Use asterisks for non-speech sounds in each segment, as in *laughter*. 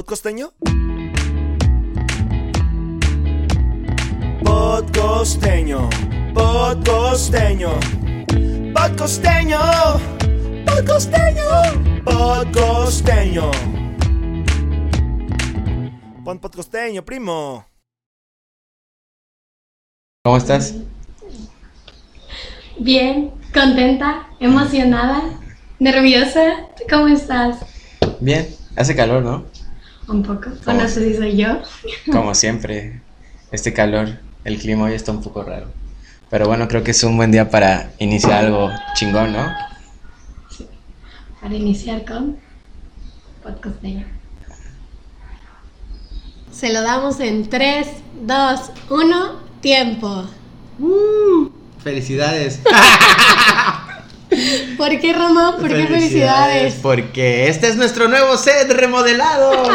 ¿Podcosteño? Podcosteño, podcosteño, podcosteño, podcosteño, podcosteño. Pon podcosteño, primo. ¿Cómo estás? Bien, contenta, emocionada, nerviosa. ¿Cómo estás? Bien, hace calor, ¿no? Un poco. O no sé si soy yo. Como siempre, este calor, el clima hoy está un poco raro. Pero bueno, creo que es un buen día para iniciar algo chingón, ¿no? Para iniciar con podcasteño. Se lo damos en 3, 2, 1, tiempo. Felicidades. *laughs* *laughs* ¿Por qué, Ramón? ¿Por qué felicidades? Porque este es nuestro nuevo set remodelado. *laughs*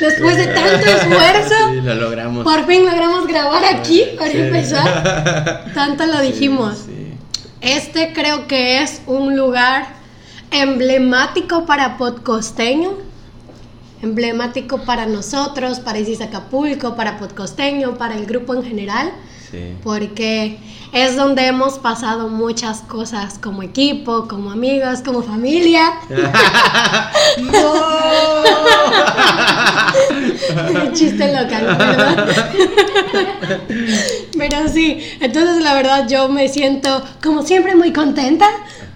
Después de tanto *laughs* esfuerzo, Sí, lo logramos. por fin logramos grabar aquí para Sí. empezar. Tanto lo dijimos. Sí. Este creo que es un lugar emblemático para Podcosteño, emblemático para nosotros, para Isis Acapulco, para Podcosteño, para el grupo en general, Sí. porque es donde hemos pasado muchas cosas como equipo, como amigos, como familia. *laughs* *laughs* Chiste local, ¿verdad? *laughs* Pero sí, entonces la verdad yo me siento como siempre muy contenta,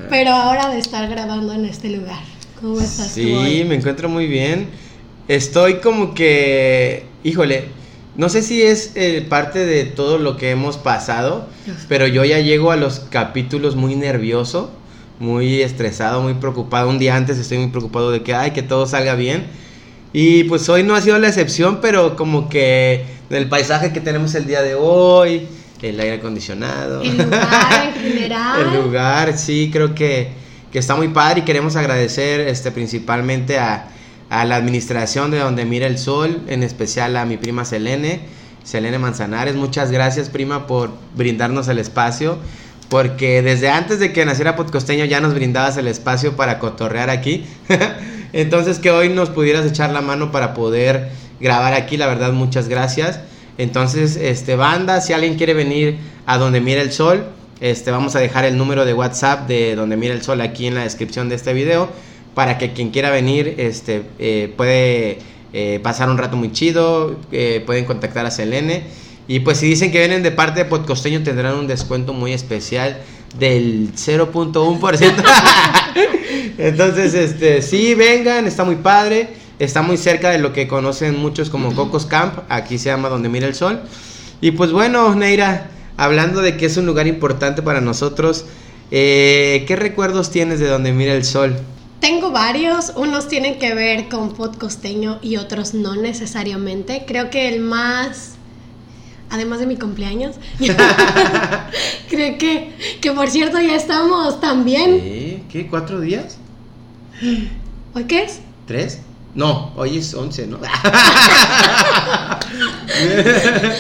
pero ahora de estar grabando en este lugar. ¿Cómo estás tú Sí, hoy? me encuentro muy bien. Estoy como que, híjole, no sé si es eh, parte de todo lo que hemos pasado, pero yo ya llego a los capítulos muy nervioso, muy estresado, muy preocupado. Un día antes estoy muy preocupado de que, ay, que todo salga bien. Y pues hoy no ha sido la excepción, pero como que el paisaje que tenemos el día de hoy, el aire acondicionado. El lugar en general. *laughs* El lugar, sí, creo que, que está muy padre y queremos agradecer este, principalmente a, a la administración de Donde Mira el Sol, en especial a mi prima Selene, Selene Manzanares. Muchas gracias, prima, por brindarnos el espacio, porque desde antes de que naciera Podcosteño ya nos brindabas el espacio para cotorrear aquí. *laughs* Entonces, que hoy nos pudieras echar la mano para poder grabar aquí, la verdad, muchas gracias. Entonces, este, banda, si alguien quiere venir a Donde Mira el Sol, este, vamos a dejar el número de WhatsApp de Donde Mira el Sol aquí en la descripción de este video para que quien quiera venir este, eh, puede eh, pasar un rato muy chido, eh, pueden contactar a Selene. Y pues si dicen que vienen de parte de Podcosteño tendrán un descuento muy especial del 0.1%. *laughs* Entonces, este, sí, vengan, está muy padre. Está muy cerca de lo que conocen muchos como Cocos Camp. Aquí se llama Donde Mira el Sol. Y pues bueno, Neira, hablando de que es un lugar importante para nosotros, ¿qué recuerdos tienes de Donde Mira el Sol? Tengo varios, unos tienen que ver con podcosteño y otros no necesariamente. Creo que el más, además de mi cumpleaños, *laughs* creo que, que por cierto ya estamos también. ¿Eh? ¿Qué? ¿Cuatro días? ¿Hoy qué es? ¿Tres? No, hoy es 11, ¿no? *laughs*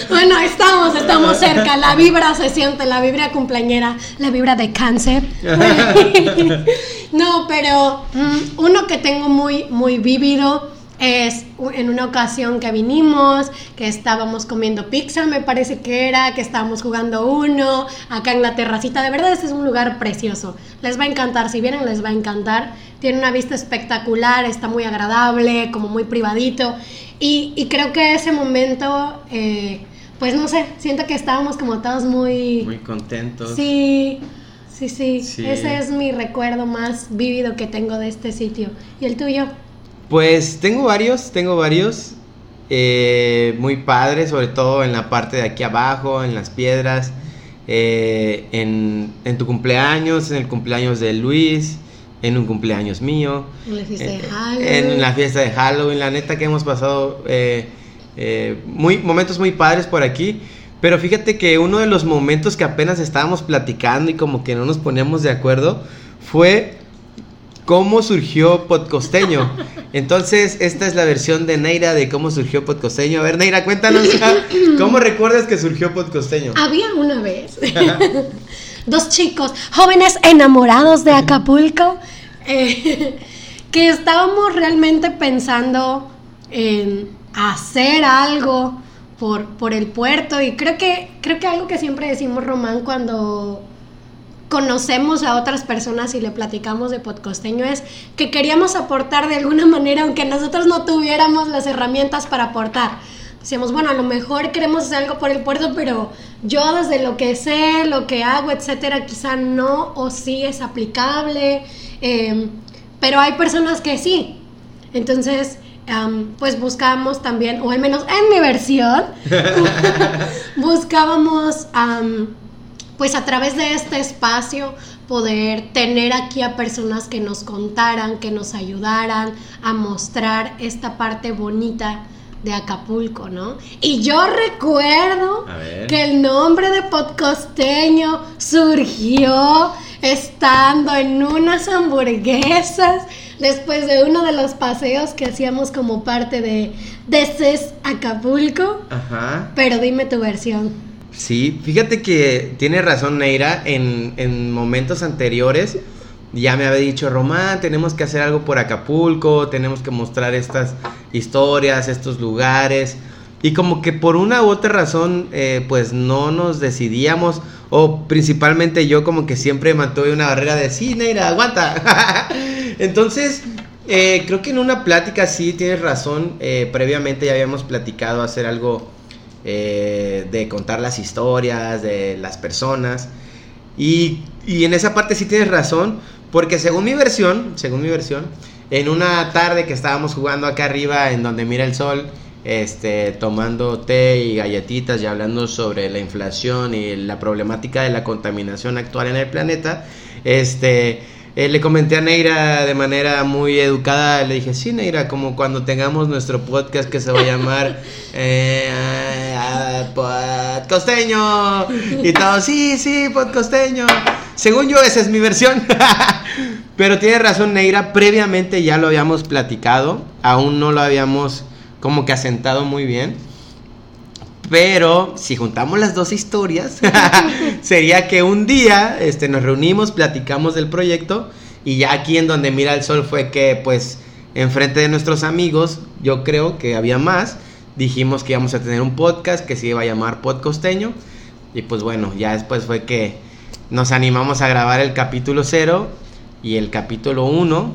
Bueno, estamos, estamos cerca. La vibra se siente, la vibra cumpleañera, la vibra de cáncer. *laughs* *laughs* No, pero mm, uno que tengo muy, muy vívido es en una ocasión que vinimos, que estábamos comiendo pizza, me parece que era, que estábamos jugando uno, acá en la terracita. De verdad, este es un lugar precioso. Les va a encantar, si vienen les va a encantar. Tiene una vista espectacular, está muy agradable, como muy privadito. Y, y creo que ese momento, eh, pues no sé, siento que estábamos como todos muy... Muy contentos. Sí, sí, sí, Sí. Ese es mi recuerdo más vívido que tengo de este sitio. ¿Y el tuyo? Pues tengo varios, tengo varios. eh, muy padres, sobre todo en la parte de aquí abajo, en las piedras. eh, en, en tu cumpleaños, en el cumpleaños de Luis, en un cumpleaños mío. En la fiesta de en- Halloween. En la fiesta de Halloween, la neta que hemos pasado eh, eh, muy, momentos muy padres por aquí. Pero fíjate que uno de los momentos que apenas estábamos platicando y como que no nos poníamos de acuerdo fue cómo surgió Podcosteño. Entonces, esta es la versión de Neira de cómo surgió Podcosteño. A ver, Neira, cuéntanos, ¿cómo recuerdas que surgió Podcosteño? Había una vez *laughs* dos chicos jóvenes enamorados de Acapulco eh, que estábamos realmente pensando en hacer algo por, por el puerto y creo que, creo que algo que siempre decimos Román cuando conocemos a otras personas y le platicamos de podcosteño es que queríamos aportar de alguna *laughs* manera aunque nosotros no tuviéramos las herramientas para aportar. Decíamos, bueno, a lo mejor queremos hacer algo por el puerto, pero yo desde lo que sé, lo que hago, etcétera, quizá no o sí es aplicable, eh, pero hay personas que sí. Entonces, pues buscábamos también, o al menos en mi versión, *laughs* *laughs* buscábamos pues a través de este espacio poder tener aquí a personas que nos contaran, que nos ayudaran a mostrar esta parte bonita de Acapulco, ¿no? Y yo recuerdo que el nombre de podcosteño surgió estando en unas hamburguesas después de uno de los paseos que hacíamos como parte de CES Acapulco. Ajá. Pero dime tu versión. Sí, fíjate que tiene razón Neira, en, en momentos anteriores ya me había dicho, Román, tenemos que hacer algo por Acapulco, tenemos que mostrar estas historias, estos lugares. Y como que por una u otra razón, eh, pues no nos decidíamos, o principalmente yo como que siempre mantuve una barrera de, sí, Neira, aguanta. *laughs* Entonces, eh, creo que en una plática sí tienes razón, eh, previamente ya habíamos platicado hacer algo de contar las historias de las personas. Y, y en esa parte sí tienes razón, porque según mi versión, según mi versión, en una tarde que estábamos jugando acá arriba en donde mira el sol, este, tomando té y galletitas y hablando sobre la inflación y la problemática de la contaminación actual en el planeta, este, eh, le comenté a Neira de manera muy educada, le dije, sí, Neira, como cuando tengamos nuestro podcast que se va a llamar *laughs* eh, Podcosteño. Y todo, sí, sí, Podcosteño. Según yo, esa es mi versión. *laughs* Pero tiene razón, Neira, previamente ya lo habíamos platicado, aún no lo habíamos como que asentado muy bien. Pero si juntamos las dos historias, *laughs* sería que un día este, nos reunimos, platicamos del proyecto y ya aquí en donde mira el sol fue que pues enfrente de nuestros amigos, yo creo que había más, dijimos que íbamos a tener un podcast que se iba a llamar Podcosteño y pues bueno, ya después fue que nos animamos a grabar el capítulo 0 y el capítulo 1,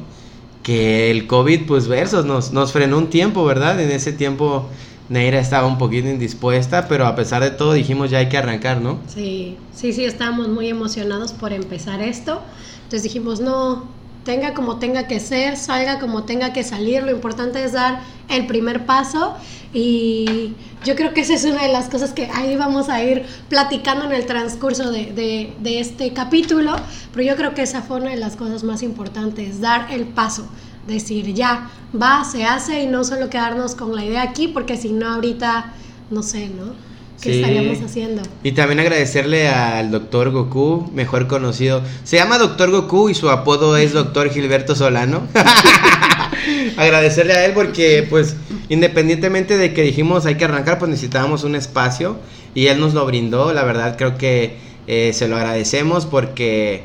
que el COVID, pues versos, nos, nos frenó un tiempo, ¿verdad? En ese tiempo Neira estaba un poquito indispuesta, pero a pesar de todo dijimos ya hay que arrancar, ¿no? Sí, sí, sí, estábamos muy emocionados por empezar esto. Entonces dijimos, no, tenga como tenga que ser, salga como tenga que salir, lo importante es dar el primer paso y yo creo que esa es una de las cosas que ahí vamos a ir platicando en el transcurso de, de, este capítulo, pero yo creo que esa fue una de las cosas más importantes, dar el paso, decir ya, va, se hace y no solo quedarnos con la idea aquí, porque si no ahorita, no sé, ¿no? ¿Qué estaríamos haciendo? Y también agradecerle al doctor Goku, mejor conocido. Se llama doctor Goku y su apodo es doctor Gilberto Solano. *laughs* agradecerle a él porque pues independientemente de que dijimos hay que arrancar, pues necesitábamos un espacio y él nos lo brindó. La verdad creo que eh, se lo agradecemos porque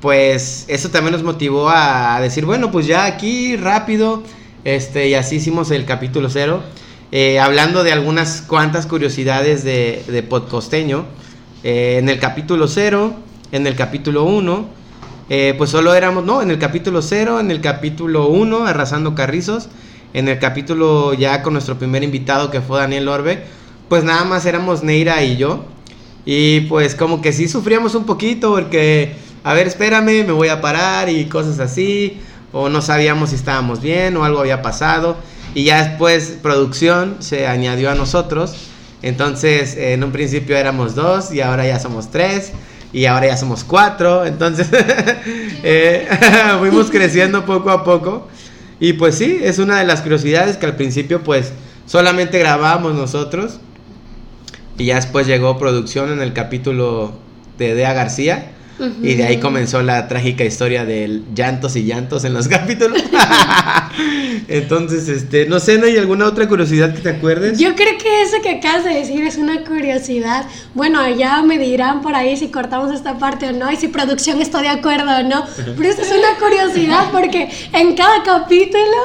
pues eso también nos motivó a decir, bueno, pues ya aquí rápido, este, y así hicimos el capítulo cero. Eh, hablando de algunas cuantas curiosidades de, de Podcosteño, eh, en el capítulo cero, en el capítulo 1, pues solo éramos, no, en el capítulo 0, en el capítulo 1, Arrasando Carrizos, en el capítulo ya con nuestro primer invitado que fue Daniel Orbe, pues nada más éramos Neira y yo. Y pues como que sí sufríamos un poquito porque, a ver, espérame, me voy a parar y cosas así. O no sabíamos si estábamos bien o algo había pasado. Y ya después producción se añadió a nosotros. Entonces en un principio éramos dos y ahora ya somos tres. Y ahora ya somos cuatro. Entonces *laughs* eh, *laughs* fuimos creciendo poco a poco. Y pues sí, es una de las curiosidades que al principio pues solamente grabábamos nosotros. Y ya después llegó producción en el capítulo de Dea García. Y de ahí comenzó la trágica historia del llantos y llantos en los *laughs* capítulos. Entonces, este, no sé, ¿no hay alguna otra curiosidad que te acuerdes? Yo creo que eso que acabas de decir es una curiosidad. Bueno, ya me dirán por ahí si cortamos esta parte o no y si producción está de acuerdo o no. Pero eso es una curiosidad porque en cada capítulo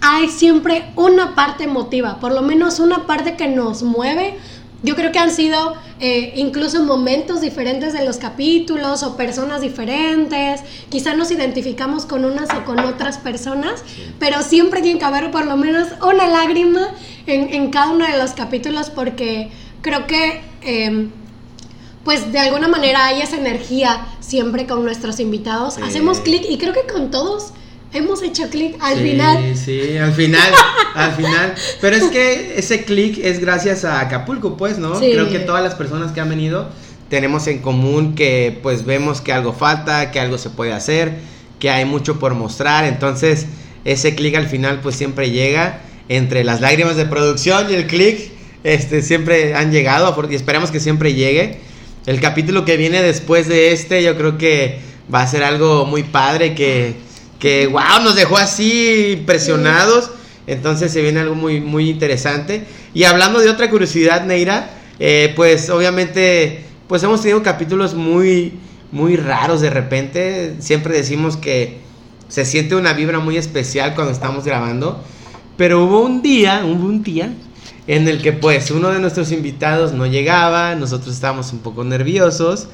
hay siempre una parte emotiva, por lo menos una parte que nos mueve. Yo creo que han sido eh, incluso momentos diferentes de los capítulos o personas diferentes. Quizá nos identificamos con unas o con otras personas, pero siempre tiene que haber por lo menos una lágrima en, en cada uno de los capítulos porque creo que... em, pues de alguna manera hay esa energía siempre con nuestros invitados. Sí. Hacemos clic y creo que con todos hemos hecho clic al sí, final. Sí, al final, al final. Pero es que ese clic es gracias a Acapulco, pues, ¿no? Sí. Creo que todas las personas que han venido tenemos en común que pues vemos que algo falta, que algo se puede hacer, que hay mucho por mostrar. Entonces, ese clic al final pues siempre llega entre las lágrimas de producción y el clic. Este, siempre han llegado y esperamos que siempre llegue. El capítulo que viene después de este, yo creo que va a ser algo muy padre que, que wow, nos dejó así impresionados. Entonces se viene algo muy, muy interesante. Y hablando de otra curiosidad, Neira, eh, pues obviamente, pues hemos tenido capítulos muy, muy raros de repente. Siempre decimos que se siente una vibra muy especial cuando estamos grabando. Pero hubo un día, hubo un día en el que pues uno de nuestros invitados no llegaba, nosotros estábamos un poco nerviosos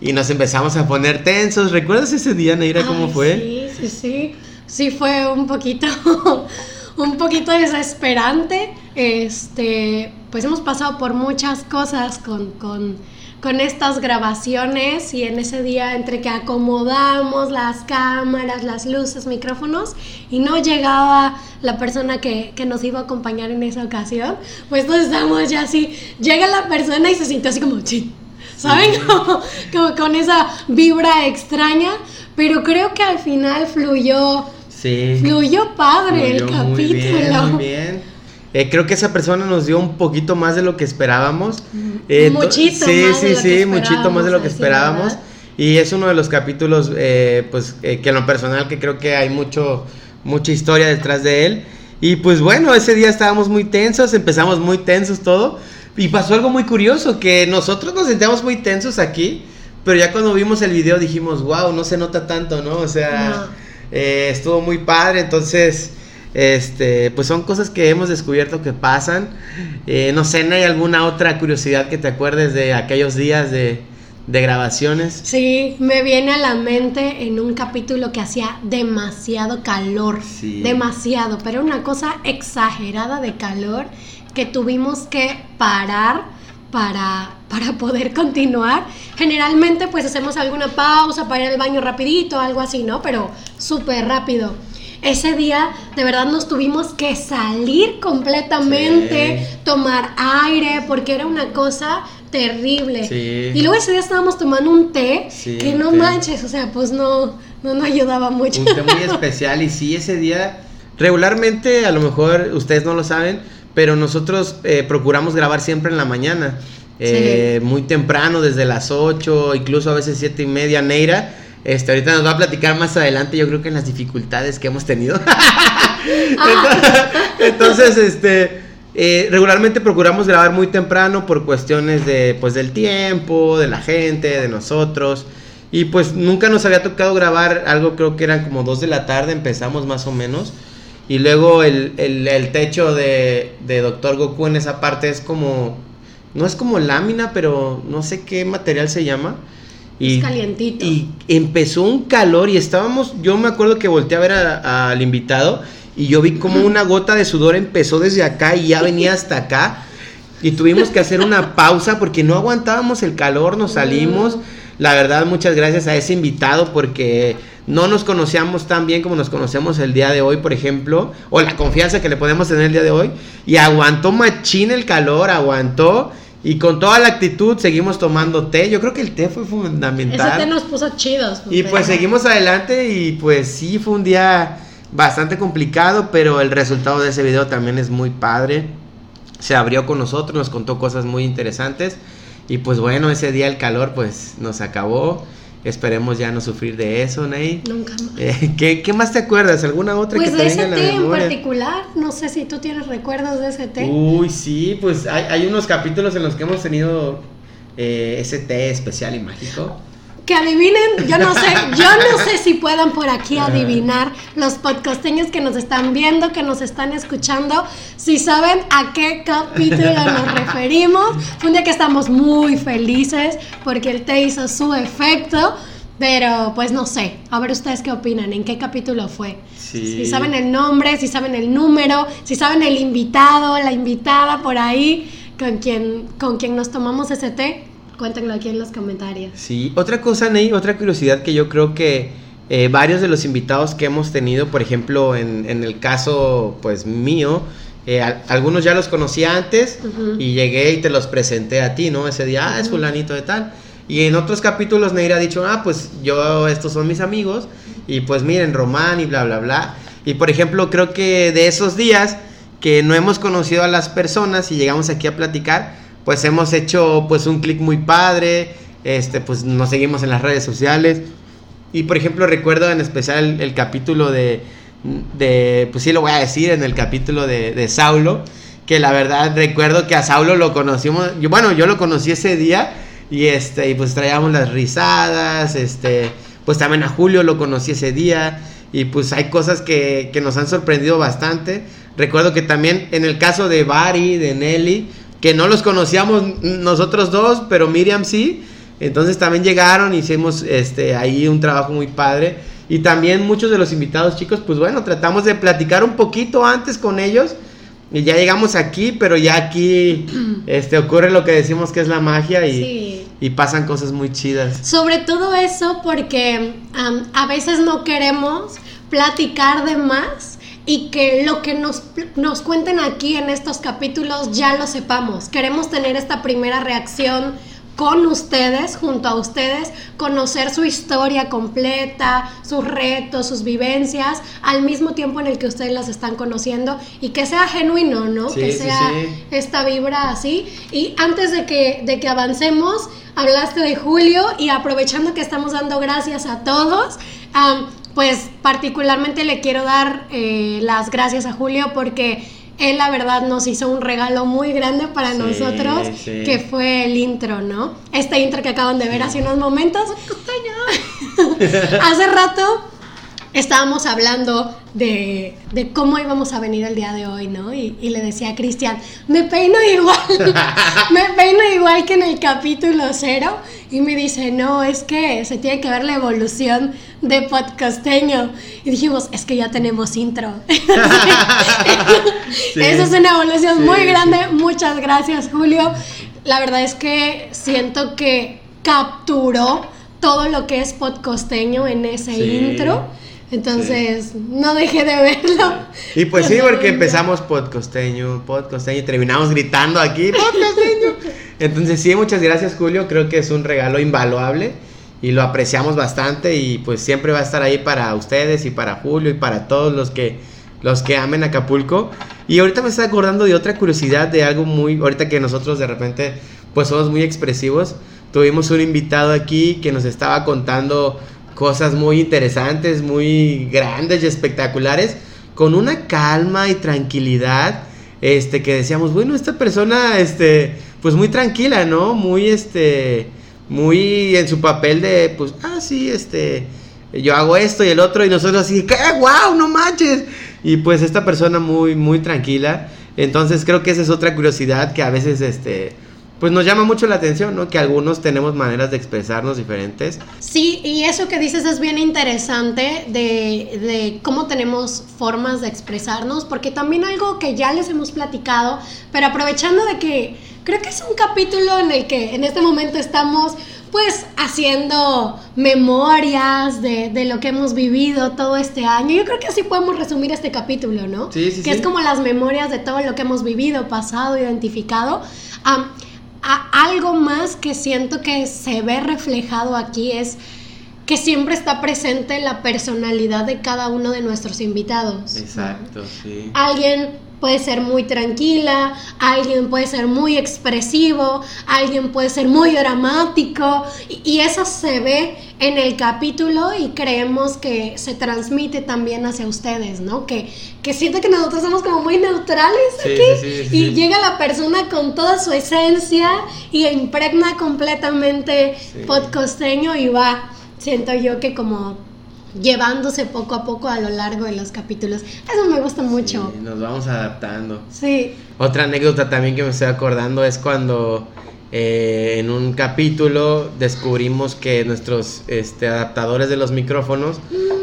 y nos empezamos a poner tensos. ¿Recuerdas ese día, Neira, cómo Ay, fue? Sí, sí, sí. Sí fue un poquito, *laughs* un poquito desesperante. Este, pues hemos pasado por muchas cosas con, con, con estas grabaciones y en ese día entre que acomodamos las cámaras, las luces, micrófonos y no llegaba la persona que, que nos iba a acompañar en esa ocasión, pues todos estábamos ya así, llega la persona y se sintió así como, "Chin", ¿saben? Como, *laughs* como con esa vibra extraña, pero creo que al final fluyó, Sí. fluyó padre el Fluyó muy capítulo. bien, muy bien. Eh, creo que esa persona nos dio un poquito más de lo que esperábamos. Eh, Muchito sí, más de sí, lo sí, que muchito más de lo que esperábamos. Y es uno de los capítulos, eh, pues, eh, que en lo personal que creo que hay mucho, mucha historia detrás de él. Y pues bueno, ese día estábamos muy tensos, empezamos muy tensos todo. Y pasó algo muy curioso, que nosotros nos sentíamos muy tensos aquí, pero ya cuando vimos el video dijimos, wow, no se nota tanto, ¿no? O sea, No. eh, estuvo muy padre, entonces, este, pues son cosas que hemos descubierto que pasan. Eh, no sé, ¿no hay alguna otra curiosidad que te acuerdes de aquellos días de, de grabaciones? Sí, me viene a la mente en un capítulo que hacía demasiado calor, Sí. demasiado, pero una cosa exagerada de calor que tuvimos que parar para, para poder *laughs* continuar. Generalmente pues hacemos alguna pausa para ir al baño rapidito, algo así, ¿no? Pero súper rápido. Ese día de verdad nos tuvimos que salir completamente, Sí. tomar aire, porque era una cosa terrible. Sí. Y luego ese día estábamos tomando un té Sí, que no té. manches, o sea, pues no, no nos ayudaba mucho. Un té muy especial y sí, ese día, regularmente, a lo mejor ustedes no lo saben, pero nosotros eh, procuramos grabar siempre en la mañana. eh, Muy temprano, desde las 8, incluso a veces 7 y media, Neira. Este, ahorita nos va a platicar más adelante, yo creo que en las dificultades que hemos tenido. *laughs* Entonces, este, eh, regularmente procuramos grabar muy temprano por cuestiones de, pues, del tiempo, de la gente, de nosotros. Y pues nunca nos había tocado grabar algo, creo que eran como 2 de la tarde, empezamos más o menos. Y luego el, el- el techo de, de Doctor Goku en esa parte es como, no es como lámina, pero no sé qué material se llama. Es calientito. Y empezó un calor y estábamos, yo me acuerdo que volteé a ver a- al invitado y yo vi como una gota de sudor empezó desde acá y ya venía hasta acá. Y tuvimos que hacer una pausa porque no aguantábamos el calor, nos salimos. La verdad, muchas gracias a ese invitado porque no nos conocíamos tan bien como nos conocemos el día de hoy, por ejemplo, o la confianza que le podemos tener el día de hoy. Y aguantó machín el calor, aguantó. Y con toda la actitud seguimos tomando té. Yo creo que el té fue fundamental. Ese té nos puso chidos. Y porque- pues seguimos adelante y pues sí, fue un día bastante complicado, pero el resultado de ese video también es muy padre. Se abrió con nosotros, nos contó cosas muy interesantes y pues bueno, ese día el calor pues nos acabó Esperemos ya no sufrir de eso, Ney. Nunca más. Eh, ¿qué, qué más te acuerdas? ¿Alguna otra Pues que de te ese venga a la té en particular, no sé si tú tienes recuerdos de ese té. Uy, sí, pues hay, hay unos capítulos en los que hemos tenido eh, ese té especial y mágico. Que adivinen, yo no sé, yo no *laughs* sé si puedan por aquí adivinar los podcasteños que nos están viendo, que nos están escuchando, si saben a qué capítulo nos *laughs* referimos. Fue un día que estamos muy felices porque el té hizo su efecto, pero pues no sé, a ver ustedes qué opinan, en qué capítulo fue. Sí. Si saben el nombre, si saben el número, si saben el invitado, la invitada por ahí con quien, con quien nos tomamos ese té, cuéntenlo aquí en los comentarios. Sí, otra cosa, Ney, otra curiosidad que yo creo que eh, varios de los invitados que hemos tenido, por ejemplo, en, en el caso, pues mío, eh, al- algunos ya los conocía antes Ujú. y llegué y te los presenté a ti, ¿no? Ese día, ah, es fulanito de tal. Y en otros capítulos Neira ha dicho, ah, pues yo, estos son mis amigos y pues miren, Román y bla, bla, bla. Y por ejemplo, creo que de esos días que no hemos conocido a las personas y llegamos aquí a platicar, pues hemos hecho pues un clic muy padre, este, pues nos seguimos en las redes sociales. Y por ejemplo, recuerdo en especial el, capítulo de, de, pues sí lo voy a decir, en el capítulo de, de Saulo, que la verdad recuerdo que a Saulo lo conocimos, bueno, yo lo conocí ese día y este, y pues traíamos las risadas, este, pues también a Julio lo conocí ese día y pues hay cosas que, que nos han sorprendido bastante. Recuerdo que también en el caso de Bari, de Nelly, que no los conocíamos nosotros dos, pero Miriam sí. Entonces también llegaron, hicimos este ahí un trabajo muy padre. Y también muchos de los invitados chicos, pues bueno, tratamos de platicar un poquito antes con ellos. Y ya llegamos aquí, pero ya aquí *clears throat* este, ocurre lo que decimos que es la magia y, Sí. y pasan cosas muy chidas. Sobre todo eso porque am, a veces no queremos platicar de más y que lo que nos, nos cuenten aquí en estos capítulos ya lo sepamos. Queremos tener esta primera reacción con ustedes, junto a ustedes, conocer su historia completa, sus retos, sus vivencias, al mismo tiempo en el que ustedes las están conociendo y que sea genuino, ¿no? Sí, que sí, sea sí. esta vibra así. Y antes de que, de que avancemos, hablaste de Julio y aprovechando que estamos dando gracias a todos, am, pues particularmente le quiero dar eh, las gracias a Julio porque él la verdad nos hizo un regalo muy grande para Sí, nosotros, sí. que fue el intro, ¿no? Este intro que acaban de ver hace unos momentos. *laughs* *laughs* hace rato estábamos hablando de, de cómo íbamos a venir el día de hoy, ¿no? Y, y le decía a Cristian, me peino igual, *laughs* me peino igual que en el capítulo cero. Y me dice, no, es que se tiene que ver la evolución de podcasteño. Y dijimos, es que ya tenemos intro. *laughs* *laughs* Sí. Esa es una evolución Sí, muy sí. grande. Muchas gracias, Julio. La verdad es que siento que capturó todo lo que es podcosteño en ese intro. Entonces, no dejé de verlo. Y pues sí, porque empezamos podcosteño, podcosteño y terminamos gritando aquí, podcosteño. Entonces sí, muchas gracias Julio, creo que es un regalo invaluable y lo apreciamos bastante y pues siempre va a estar ahí para ustedes y para Julio y para todos los que los que amen Acapulco. Y ahorita me estoy acordando de otra curiosidad de algo muy ahorita que nosotros de repente pues somos muy expresivos. Tuvimos un invitado aquí que nos estaba contando cosas muy interesantes, muy grandes y espectaculares, con una calma y tranquilidad, este, que decíamos, bueno, esta persona, este, pues muy tranquila, ¿no? Muy, este, muy en su papel de, pues, ah, sí, este, yo hago esto y el otro, y nosotros así, ¿qué? ¡Wow! ¡No manches! Y pues esta persona muy, muy tranquila. Entonces creo que esa es otra curiosidad que a veces, este, pues nos llama mucho la atención, ¿no? Que algunos tenemos maneras de expresarnos diferentes. Sí, y eso que dices es bien interesante de, de cómo tenemos formas de expresarnos, porque también algo que ya les hemos platicado, pero aprovechando de que creo que es un capítulo en el que en este momento estamos pues haciendo memorias de, de lo que hemos vivido todo este año. Yo creo que así podemos resumir este capítulo, ¿no? Sí, sí, que sí. es como las memorias de todo lo que hemos vivido, pasado, identificado. Am, a- algo más que siento que se ve reflejado aquí es que siempre está presente la personalidad de cada uno de nuestros invitados. Exacto, sí. Alguien puede ser muy tranquila, alguien puede ser muy expresivo, alguien puede ser muy dramático y, eso se ve en el capítulo y creemos que se transmite también hacia ustedes, ¿no? Que, que siento que nosotros somos como muy neutrales aquí y llega la persona con toda su esencia y impregna completamente podcosteño y va, siento yo que como llevándose poco a poco a lo largo de los capítulos. Eso me gusta mucho. nos vamos adaptando. Sí. Otra anécdota también que me estoy acordando es cuando eh, en un capítulo descubrimos que nuestros este, adaptadores de los micrófonos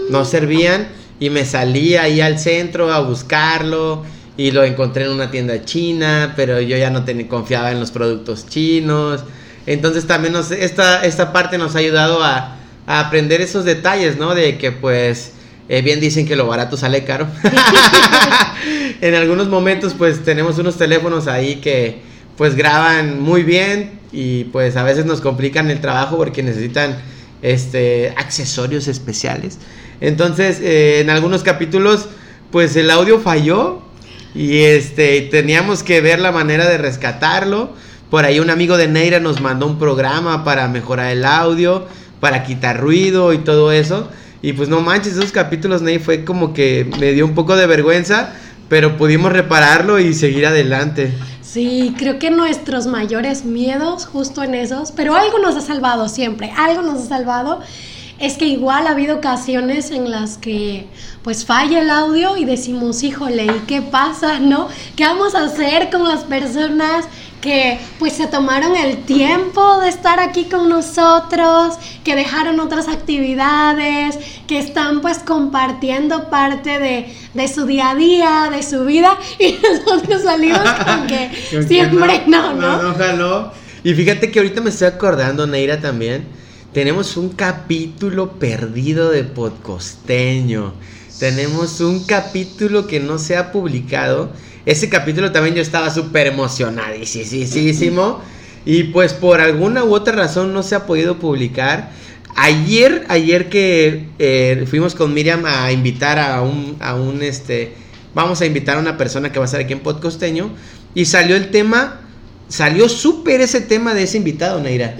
no mm. servían y me salí ahí al centro a buscarlo y lo encontré en una tienda china, pero yo ya no tenía, confiaba en los productos chinos. Entonces también nos, esta, esta parte nos ha ayudado a aprender esos detalles, ¿no? De que pues eh, bien dicen que lo barato sale caro. *laughs* en algunos momentos pues tenemos unos teléfonos ahí que pues graban muy bien y pues a veces nos complican el trabajo porque necesitan este accesorios especiales. Entonces eh, en algunos capítulos pues el audio falló y este teníamos que ver la manera de rescatarlo. Por ahí un amigo de Neira nos mandó un programa para mejorar el audio para quitar ruido y todo eso. Y pues no manches, esos capítulos, Ney, fue como que me dio un poco de vergüenza, pero pudimos repararlo y seguir adelante. Sí, creo que nuestros mayores miedos justo en esos, pero algo nos ha salvado siempre, algo nos ha salvado. Es que igual ha habido ocasiones en las que pues falla el audio y decimos, híjole, ¿y qué pasa? ¿No? ¿Qué vamos a hacer con las personas que pues se tomaron el tiempo de estar aquí con nosotros, que dejaron otras actividades, que están pues compartiendo parte de, su día a día, de su vida *laughs* y nosotros salimos con que siempre no, no, no, no, Y fíjate que ahorita me estoy acordando, Neira, también, tenemos un capítulo perdido de podcosteño. Tenemos un capítulo que no se ha publicado ese capítulo también yo estaba súper emocionadísimo. Y pues por alguna u otra razón no se ha podido publicar. Ayer, ayer que eh, fuimos con Miriam a invitar a un, a un, este, vamos a invitar a una persona que va a estar aquí en Podcosteño. Y salió el tema, salió súper ese tema de ese invitado, Neira.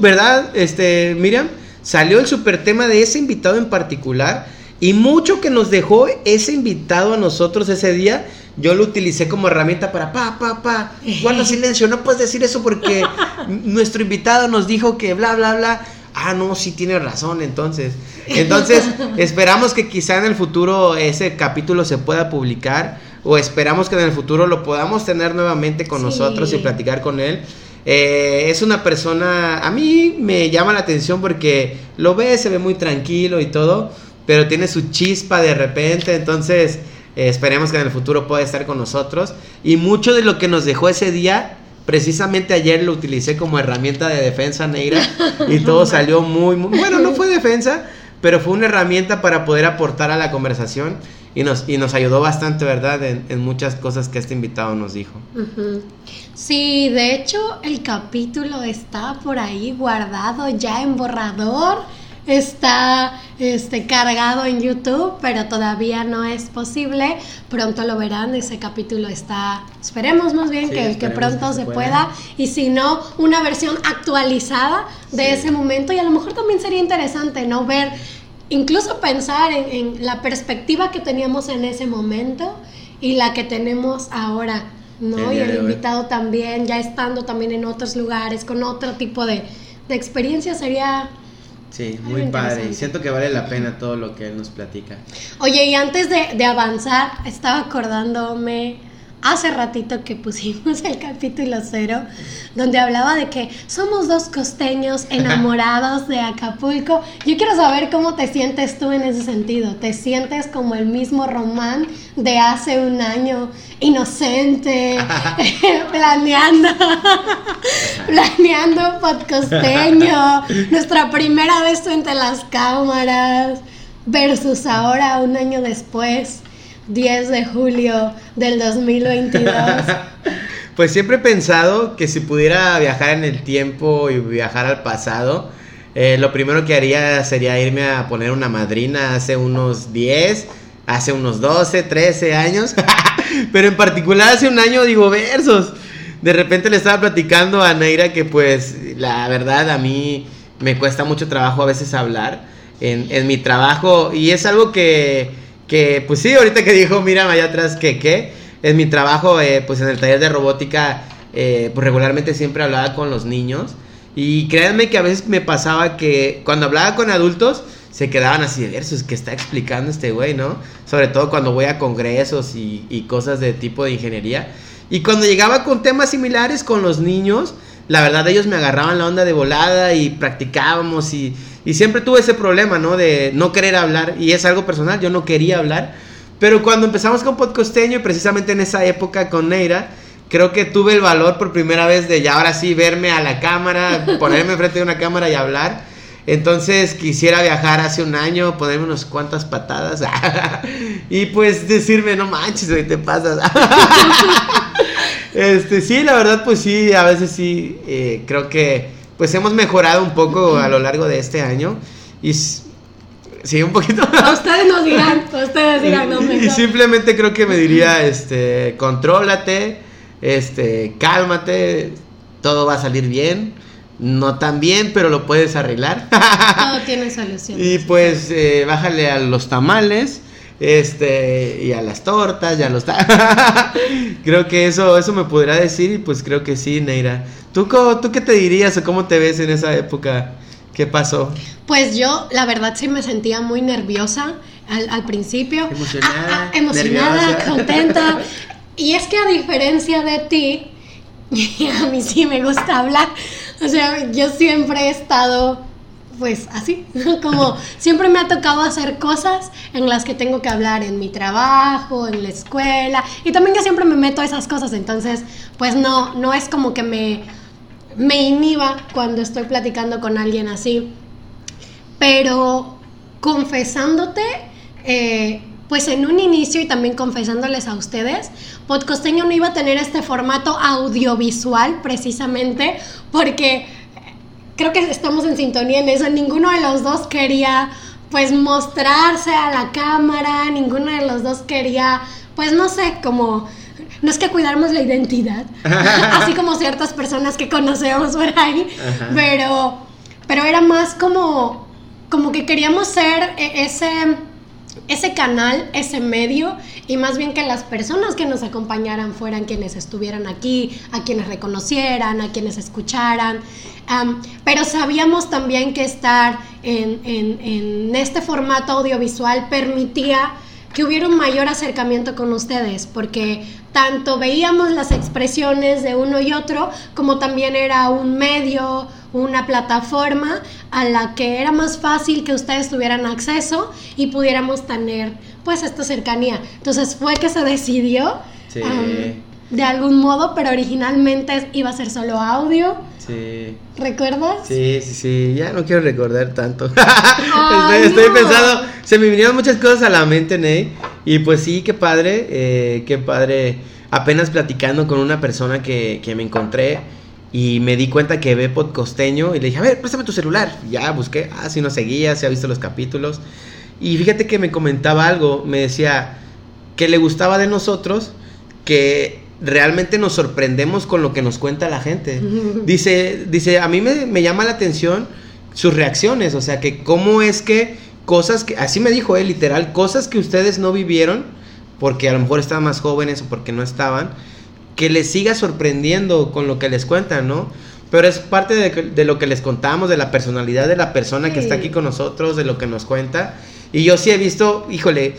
¿Verdad, este, Miriam? Salió el súper tema de ese invitado en particular. Y mucho que nos dejó ese invitado a nosotros ese día yo lo utilicé como herramienta para pa, pa, pa, guarda silencio, no puedes decir eso porque *laughs* nuestro invitado nos dijo que bla, bla, bla. Ah, no, sí tiene razón, entonces. Entonces, *laughs* esperamos que quizá en el futuro ese capítulo se pueda publicar o esperamos que en el futuro lo podamos tener nuevamente con nosotros y platicar con él. Eh, es una persona, a mí me llama la atención porque lo ve, se ve muy tranquilo y todo, pero tiene su chispa de repente, entonces eh, esperemos que en el futuro pueda estar con nosotros. Y mucho de lo que nos dejó ese día, precisamente ayer lo utilicé como herramienta de defensa negra *laughs* y todo salió muy, muy, bueno, no fue defensa, pero fue una herramienta para poder aportar a la conversación y nos, y nos ayudó bastante, ¿verdad? En, en muchas cosas que este invitado nos dijo. Sí, de hecho el capítulo está por ahí guardado ya en borrador está este, cargado en YouTube, pero todavía no es posible. Pronto lo verán, ese capítulo está, esperemos más bien que, que, pronto se, pueda. Y si no, una versión actualizada de ese momento. Y a lo mejor también sería interesante, ¿no? Ver, incluso pensar en, en la perspectiva que teníamos en ese momento y la que tenemos ahora. ¿no? y el invitado también, ya estando también en otros lugares, con otro tipo de, de experiencia, sería Sí, muy padre. Y siento que vale la pena todo lo que él nos platica. Oye, y antes de, de avanzar, estaba acordándome hace ratito que pusimos el capítulo cero, donde hablaba de que somos dos costeños enamorados de Acapulco. Yo quiero saber cómo te sientes tú en ese sentido. ¿Te sientes como el mismo Román de hace un año, inocente, *laughs* planeando, planeando podcosteño, nuestra primera vez frente a las cámaras, versus ahora, un año después? 10 de julio del 2022. *laughs* pues siempre he pensado que si pudiera viajar en el tiempo y viajar al pasado, Eh, lo primero que haría sería irme a poner una madrina hace unos 10, hace unos 12, 13 años. *laughs* Pero en particular hace un año digo versos. De repente le estaba platicando a Neira que pues la verdad a mí me cuesta mucho trabajo a veces hablar en, en mi trabajo y es algo que, que pues sí, ahorita que dijo, mira allá atrás que qué, en mi trabajo eh, pues en el taller de robótica eh, pues regularmente siempre hablaba con los niños y créanme que a veces me pasaba que cuando hablaba con adultos se quedaban así de versos que está explicando este güey, ¿no? Sobre todo cuando voy a congresos y, y cosas de tipo de ingeniería. Y cuando llegaba con temas similares con los niños, la verdad ellos me agarraban la onda de volada y practicábamos y, y siempre tuve ese problema, ¿no? De no querer hablar y es algo personal, yo no quería hablar. Pero cuando empezamos con Podcosteño y precisamente en esa época con Neira, creo que tuve el valor por primera vez de ya ahora sí verme a la cámara, *laughs* ponerme enfrente de una cámara y hablar. Entonces quisiera viajar hace un año, ponerme unas cuantas patadas *laughs* y pues decirme, no manches, hoy te pasas. *laughs* este, sí, la verdad, pues sí, a veces sí, eh, creo que pues hemos mejorado un poco a lo largo de este año y sí, un poquito. *laughs* A ustedes nos dirán, a ustedes dirán, no y, y simplemente creo que me diría, este, contrólate, este, cálmate, todo va a salir bien no tan bien, pero lo puedes arreglar. Todo tiene solución. *laughs* Y pues eh, bájale a los tamales, este, y a las tortas, y a los *laughs* Creo que eso, eso me podrá decir y pues creo que sí, Neira. ¿Tú, ¿Tú qué te dirías o cómo te ves en esa época? ¿Qué pasó? Pues yo, la verdad, sí me sentía muy nerviosa al, al principio. Emocionada. Ah, ah, emocionada, nerviosa. contenta. *laughs* Y es que a diferencia de ti, *laughs* a mí sí me gusta hablar. O sea, yo siempre he estado pues así, *laughs* como siempre me ha tocado hacer cosas en las que tengo que hablar en mi trabajo, en la escuela, y también que siempre me meto a esas cosas, entonces pues no, no es como que me, me inhiba cuando estoy platicando con alguien así, pero confesándote, eh, pues en un inicio y también confesándoles a ustedes, Podcosteño no iba a tener este formato audiovisual precisamente porque creo que estamos en sintonía en eso. Ninguno de los dos quería pues mostrarse a la cámara, ninguno de los dos quería pues no sé, como no es que cuidáramos la identidad, *laughs* así como ciertas personas que conocemos por ahí, Ajá. pero pero era más como como que queríamos ser e- ese ese canal, ese medio, y más bien que las personas que nos acompañaran fueran quienes estuvieran aquí, a quienes reconocieran, a quienes escucharan. Am, pero sabíamos también que estar en, en- en este formato audiovisual permitía que hubiera un mayor acercamiento con ustedes, porque tanto veíamos las expresiones de uno y otro, como también era un medio, una plataforma a la que era más fácil que ustedes tuvieran acceso y pudiéramos tener pues esta cercanía. Entonces fue que se decidió Sí. am, de algún modo, pero originalmente iba a ser solo audio, Sí. ¿recuerdas? Sí, sí, sí, ya no quiero recordar tanto. *laughs* Ay, estoy, estoy no. pensando, se me vinieron muchas cosas a la mente, Ney. Y pues sí, qué padre, eh, qué padre. Apenas platicando con una persona que, que me encontré y me di cuenta que ve podcosteño y le dije, a ver, préstame tu celular. Y ya busqué, ah, si no seguía, si ha visto los capítulos. Y fíjate que me comentaba algo, me decía que le gustaba de nosotros, que realmente nos sorprendemos con lo que nos cuenta la gente. *laughs* Dice, dice, a mí me, me llama la atención sus reacciones, o sea, que cómo es que cosas que, así me dijo él, literal, cosas que ustedes no vivieron, porque a lo mejor estaban más jóvenes o porque no estaban, que les siga sorprendiendo con lo que les cuentan, ¿no? Pero es parte de, lo que les contamos, de la personalidad de la persona que está aquí con nosotros, de lo que nos cuenta. Y yo sí he visto, híjole,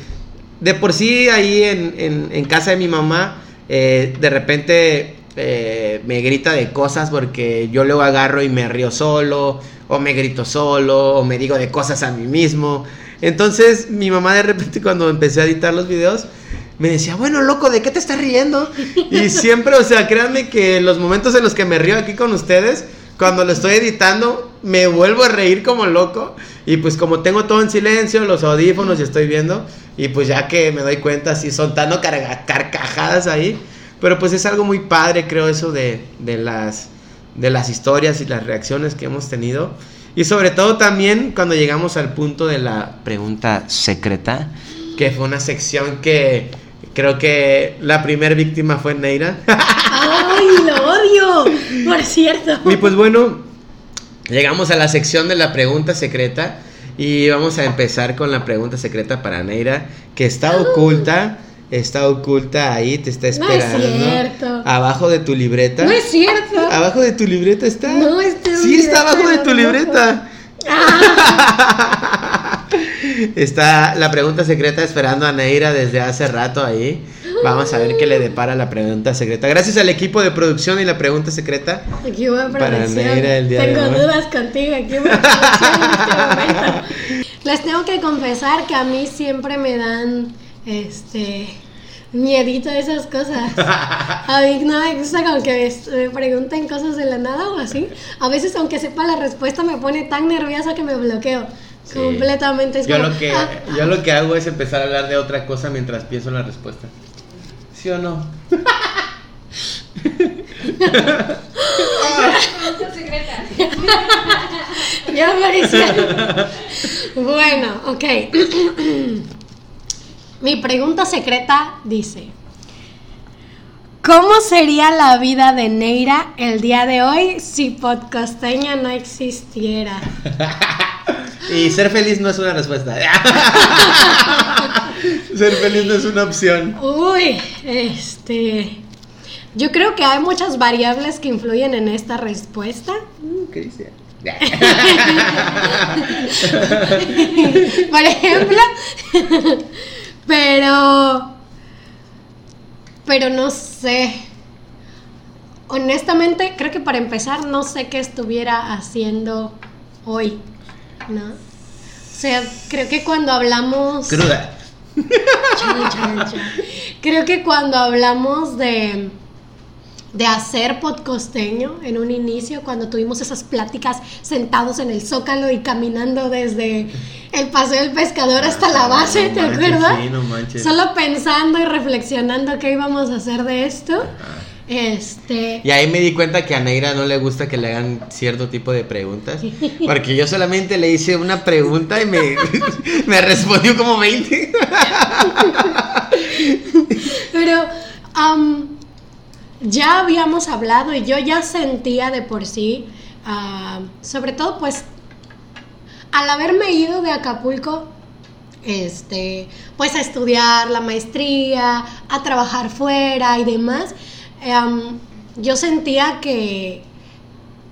de por sí ahí en, en- en casa de mi mamá, eh, de repente eh, me grita de cosas porque yo luego agarro y me río solo, o me grito solo, o me digo de cosas a mí mismo. Entonces mi mamá de repente *laughs* cuando empecé a editar los videos, me decía, bueno, loco, ¿de qué te estás riendo? Y siempre, o sea, créanme que los momentos en los que me río aquí con ustedes, cuando lo estoy editando, me vuelvo a reír como loco. Y pues como tengo todo en silencio, los audífonos y estoy viendo, y pues ya que me doy cuenta, si son tan carcajadas ahí. Pero pues es algo muy padre, creo, eso de, de las, de las historias y las reacciones que hemos tenido. Y sobre todo también cuando llegamos al punto de la pregunta secreta, que fue una sección que creo que la primer víctima fue Neira. ¡Ay, lo odio! Por cierto. y pues bueno, llegamos a la sección de la pregunta secreta y vamos a empezar con la pregunta secreta para Neira, que está oculta. Está oculta ahí, te está No es esperando. cierto. Abajo de tu libreta. No es cierto. Abajo de tu libreta está. No, está Sí, está abajo de tu libreta, libreta. *laughs* está la pregunta secreta esperando a Neira desde hace rato ahí. Vamos a ver qué le depara la pregunta secreta. Gracias al equipo de producción y la pregunta secreta. Aquí voy a Para. Neira el día de Tengo hoy. dudas contigo aquí voy a producción en este momento. Les tengo que confesar que a mí siempre me dan este miedito de esas cosas. *laughs* A mí no me gusta como que me pregunten cosas de la nada o así. A veces aunque sepa la respuesta me pone tan nerviosa que me bloqueo. Sí. Completamente. Es Yo como, lo, que, ah, yo lo que hago es empezar a hablar de otra cosa mientras pienso en la respuesta. ¿Sí o no? Ya apareció. bueno, ok. Mi pregunta secreta dice: ¿Cómo sería la vida de Neira el día de hoy si Podcosteña no existiera? *laughs* *laughs* Y ser feliz no es una respuesta. *laughs* ser feliz no es una opción. Uy, este. Yo creo que hay muchas variables que influyen en esta respuesta. ¿Qué dice? *laughs* Por ejemplo. pero. Pero no sé. Honestamente, creo que para empezar, no sé qué estuviera haciendo hoy. ¿No? O sea, creo que cuando hablamos. Cruda. Chan, chan, chan. Creo que cuando hablamos de, de hacer podcosteño en un inicio, cuando tuvimos esas pláticas sentados en el zócalo y caminando desde el paseo del pescador hasta la base, No ¿te manches, acuerdas? Sí, no manches. Solo pensando y reflexionando qué íbamos a hacer de esto. Este. Y ahí me di cuenta que a Neira no le gusta que le hagan cierto tipo de preguntas. *laughs* Porque yo solamente le hice una pregunta y me, *laughs* me respondió como 20. *laughs* Pero ya habíamos hablado y yo ya sentía de por sí, sobre todo pues al haberme ido de Acapulco, este, pues a estudiar la maestría, a trabajar fuera y demás, am, yo sentía que,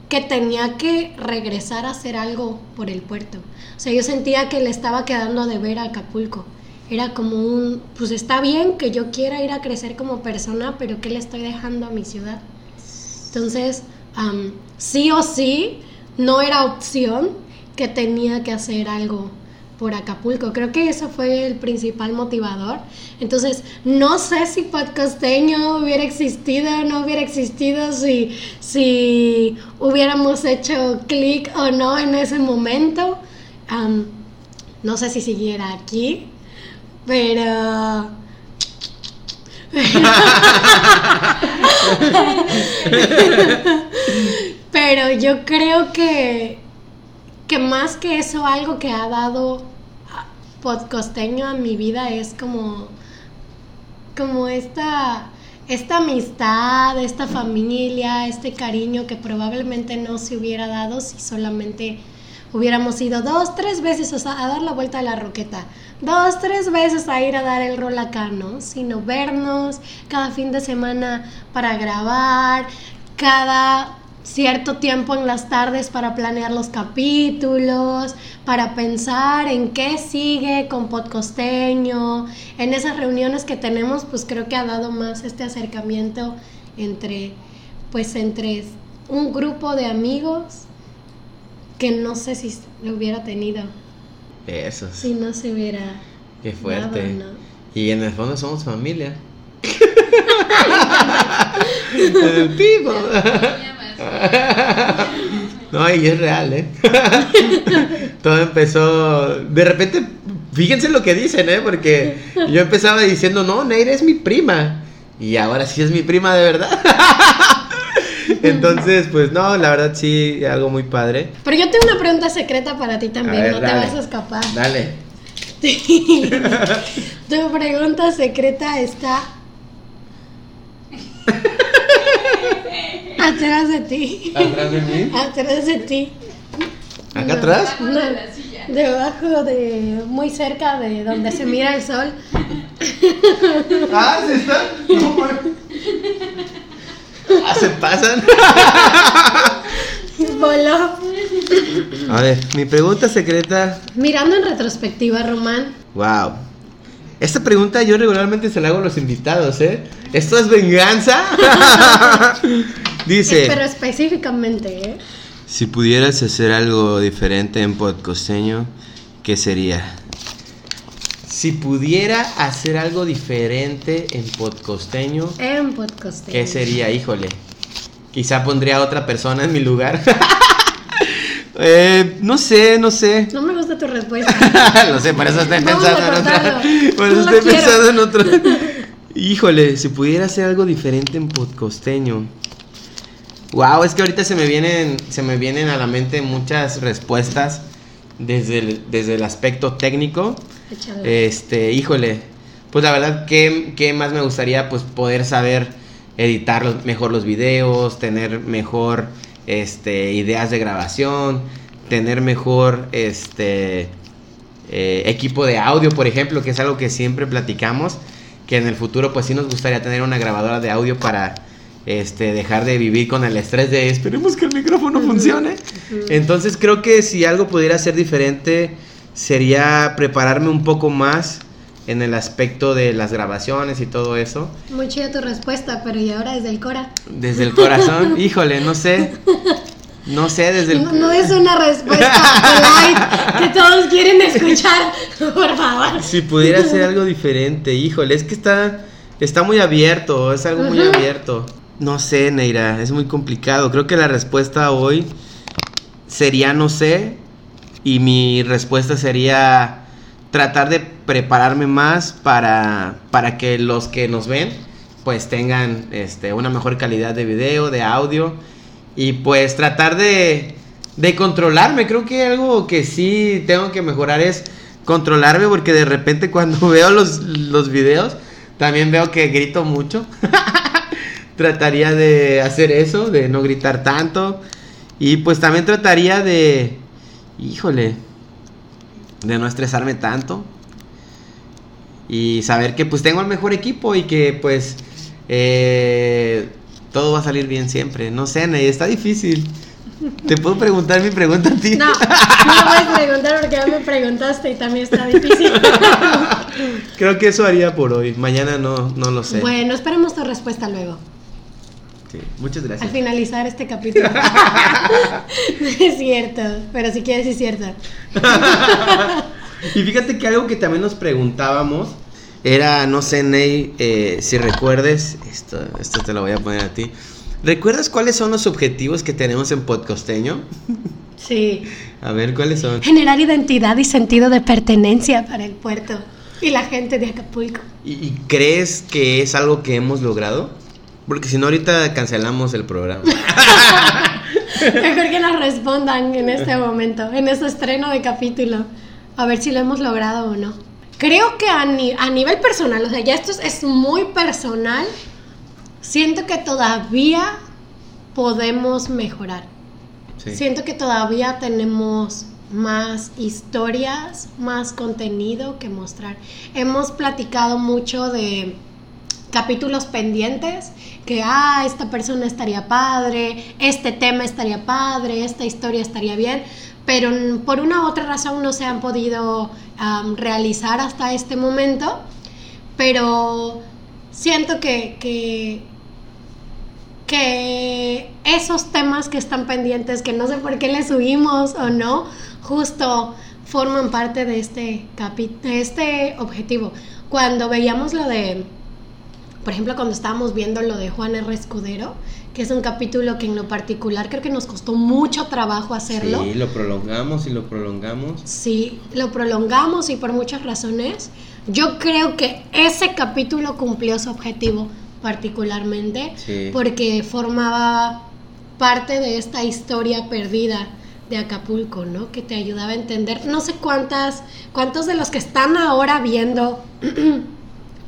que tenía que regresar a hacer algo por el puerto. O sea, yo sentía que le estaba quedando de ver a Acapulco. Era como un, pues está bien que yo quiera ir a crecer como persona, pero ¿qué le estoy dejando a mi ciudad? Entonces, am, sí o sí, no era opción que tenía que hacer algo por Acapulco. Creo que eso fue el principal motivador. Entonces, no sé si Podcosteño hubiera existido o no hubiera existido, si, si hubiéramos hecho clic o no en ese momento. No sé si siguiera aquí, pero... *laughs* *laughs* Pero yo creo que, que más que eso, algo que ha dado podcosteño a mi vida es como, como esta, esta amistad, esta familia, este cariño que probablemente no se hubiera dado si solamente hubiéramos ido dos, tres veces a dar la vuelta a la roqueta, dos, tres veces a ir a dar el rol acá, ¿no? Sino vernos cada fin de semana para grabar, cada cierto tiempo en las tardes para planear los capítulos, para pensar en qué sigue con Podcosteño, en esas reuniones que tenemos, pues creo que ha dado más este acercamiento entre, pues entre un grupo de amigos que no sé si lo hubiera tenido Eso, si no se hubiera qué fuerte. dado, ¿no? Y en el fondo somos familia. *laughs* el tipo. *laughs* *laughs* No, y es real, ¿eh? *laughs* Todo empezó. De repente, fíjense lo que dicen, ¿eh? Porque yo empezaba diciendo, no, Neira es mi prima. Y ahora sí es mi prima de verdad. *laughs* Entonces, pues no, la verdad sí, algo muy padre. Pero yo tengo una pregunta secreta para ti también, ver, no te vas a escapar. Dale. Tu pregunta secreta está atrás de ti. ¿Atrás de mí? Atrás de ti. ¿Acá No, atrás? no, debajo de, muy cerca de donde se mira el sol. *laughs* Ah, ¿se está? Ah, se pasan. *laughs* Voló. A ver, mi pregunta secreta. Mirando en retrospectiva, Román, Wow. Esta pregunta yo regularmente se la hago a los invitados, ¿eh? ¿Esto es venganza? *laughs* Dice. pero específicamente, ¿eh? Si pudieras hacer algo diferente en podcosteño, ¿qué sería? Si pudiera hacer algo diferente en podcosteño, En podcast. ¿qué sería? Híjole. Quizá pondría a otra persona en mi lugar. *laughs* Eh, no sé, no sé. No me tu respuesta. *laughs* Lo sé, por eso estoy pensando en otra. *laughs* Por eso estoy pensando en otro. *laughs* Híjole, si pudiera hacer algo diferente en podcosteño. Wow, es que ahorita se me vienen, se me vienen a la mente muchas respuestas desde el, desde el aspecto técnico. Échale. Este, híjole, pues la verdad que, que más me gustaría pues poder saber editar los- mejor los videos, tener mejor este, ideas de grabación, tener mejor este eh, equipo de audio, por ejemplo, que es algo que siempre platicamos, que en el futuro pues sí nos gustaría tener una grabadora de audio para este, dejar de vivir con el estrés de esperemos que el micrófono funcione. Entonces creo que si algo pudiera ser diferente sería prepararme un poco más en el aspecto de las grabaciones y todo eso. Muy chida tu respuesta, pero ¿y ahora desde el Cora? Desde el corazón, *laughs* híjole, no sé. No sé, desde el... No, no es una respuesta *laughs* polite que todos quieren escuchar, por favor. Si pudiera hacer algo diferente, híjole, es que está, está muy abierto, es algo muy abierto. No sé, Neira, es muy complicado. Creo que la respuesta hoy sería no sé y mi respuesta sería tratar de prepararme más para, para que los que nos ven pues tengan este, una mejor calidad de video, de audio y pues tratar de, de controlarme. Creo que algo que sí tengo que mejorar es controlarme porque de repente cuando *laughs* veo los, los videos también veo que grito mucho. *laughs* trataría de hacer eso, de no gritar tanto. Y pues también trataría de, híjole, de no estresarme tanto. Y saber que pues tengo el mejor equipo y que pues eh, todo va a salir bien siempre. No sé, Ney, está difícil. ¿Te puedo preguntar mi pregunta a ti? No, no me puedes preguntar porque ya me preguntaste y también está difícil. *laughs* Creo que eso haría por hoy. Mañana no, no lo sé. Bueno, esperemos tu respuesta luego, Sí, muchas al gracias. finalizar este capítulo. *laughs* No es cierto, pero si quieres, sí es cierto. *laughs* Y fíjate que algo que también nos preguntábamos era, no sé, Ney, eh, si recuerdes, esto, esto te lo voy a poner a ti. ¿Recuerdas cuáles son los objetivos que tenemos en Podcosteño? *laughs* Sí. A ver, ¿cuáles son? Generar identidad y sentido de pertenencia para el puerto y la gente de Acapulco. ¿Y, y crees que es algo que hemos logrado? Porque si no, ahorita cancelamos el programa. *laughs* Mejor que nos respondan en este momento, en este estreno de capítulo, a ver si lo hemos logrado o no. Creo que a, ni- a nivel personal, o sea, ya esto es, es muy personal, siento que todavía podemos mejorar. Sí. Siento que todavía tenemos más historias, más contenido que mostrar. Hemos platicado mucho de capítulos pendientes, que, ah, esta persona estaría padre, este tema estaría padre, esta historia estaría bien, pero por una u otra razón no se han podido realizar hasta este momento, pero siento que, que, que esos temas que están pendientes, que no sé por qué les subimos o no, justo forman parte de este, capi- de este objetivo. Cuando veíamos lo de, por ejemplo, cuando estábamos viendo lo de Juan R. Escudero, que es un capítulo que en lo particular creo que nos costó mucho trabajo hacerlo. Sí, lo prolongamos y lo prolongamos. Sí, lo prolongamos y por muchas razones. Yo creo que ese capítulo cumplió su objetivo particularmente Sí. porque formaba parte de esta historia perdida de Acapulco, ¿no? Que te ayudaba a entender. No sé cuántas, cuántos de los que están ahora viendo *clears throat*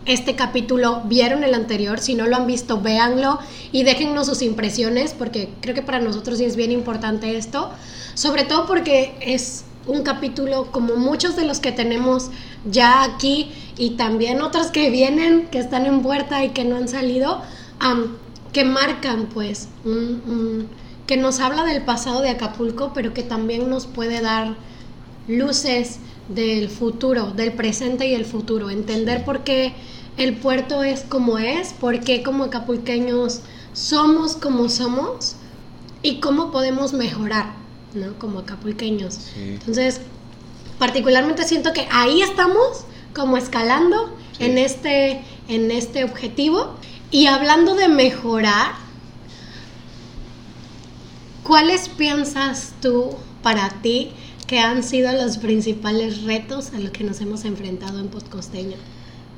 este capítulo vieron el anterior. Si no lo han visto, véanlo y déjennos sus impresiones, porque creo que para nosotros sí es bien importante esto. Sobre todo porque es un capítulo como muchos de los que tenemos ya aquí y también otros que vienen, que están en puerta y que no han salido, que marcan pues un que nos habla del pasado de Acapulco, pero que también nos puede dar luces del futuro, del presente y el futuro. Entender por qué el puerto es como es, por qué como acapulqueños somos como somos y cómo podemos mejorar, ¿no? Como acapulqueños. Entonces, particularmente siento que ahí estamos como escalando en, este, en este objetivo. Y hablando de mejorar, ¿Cuáles piensas tú para ti que han sido los principales retos a los que nos hemos enfrentado en Podcosteño?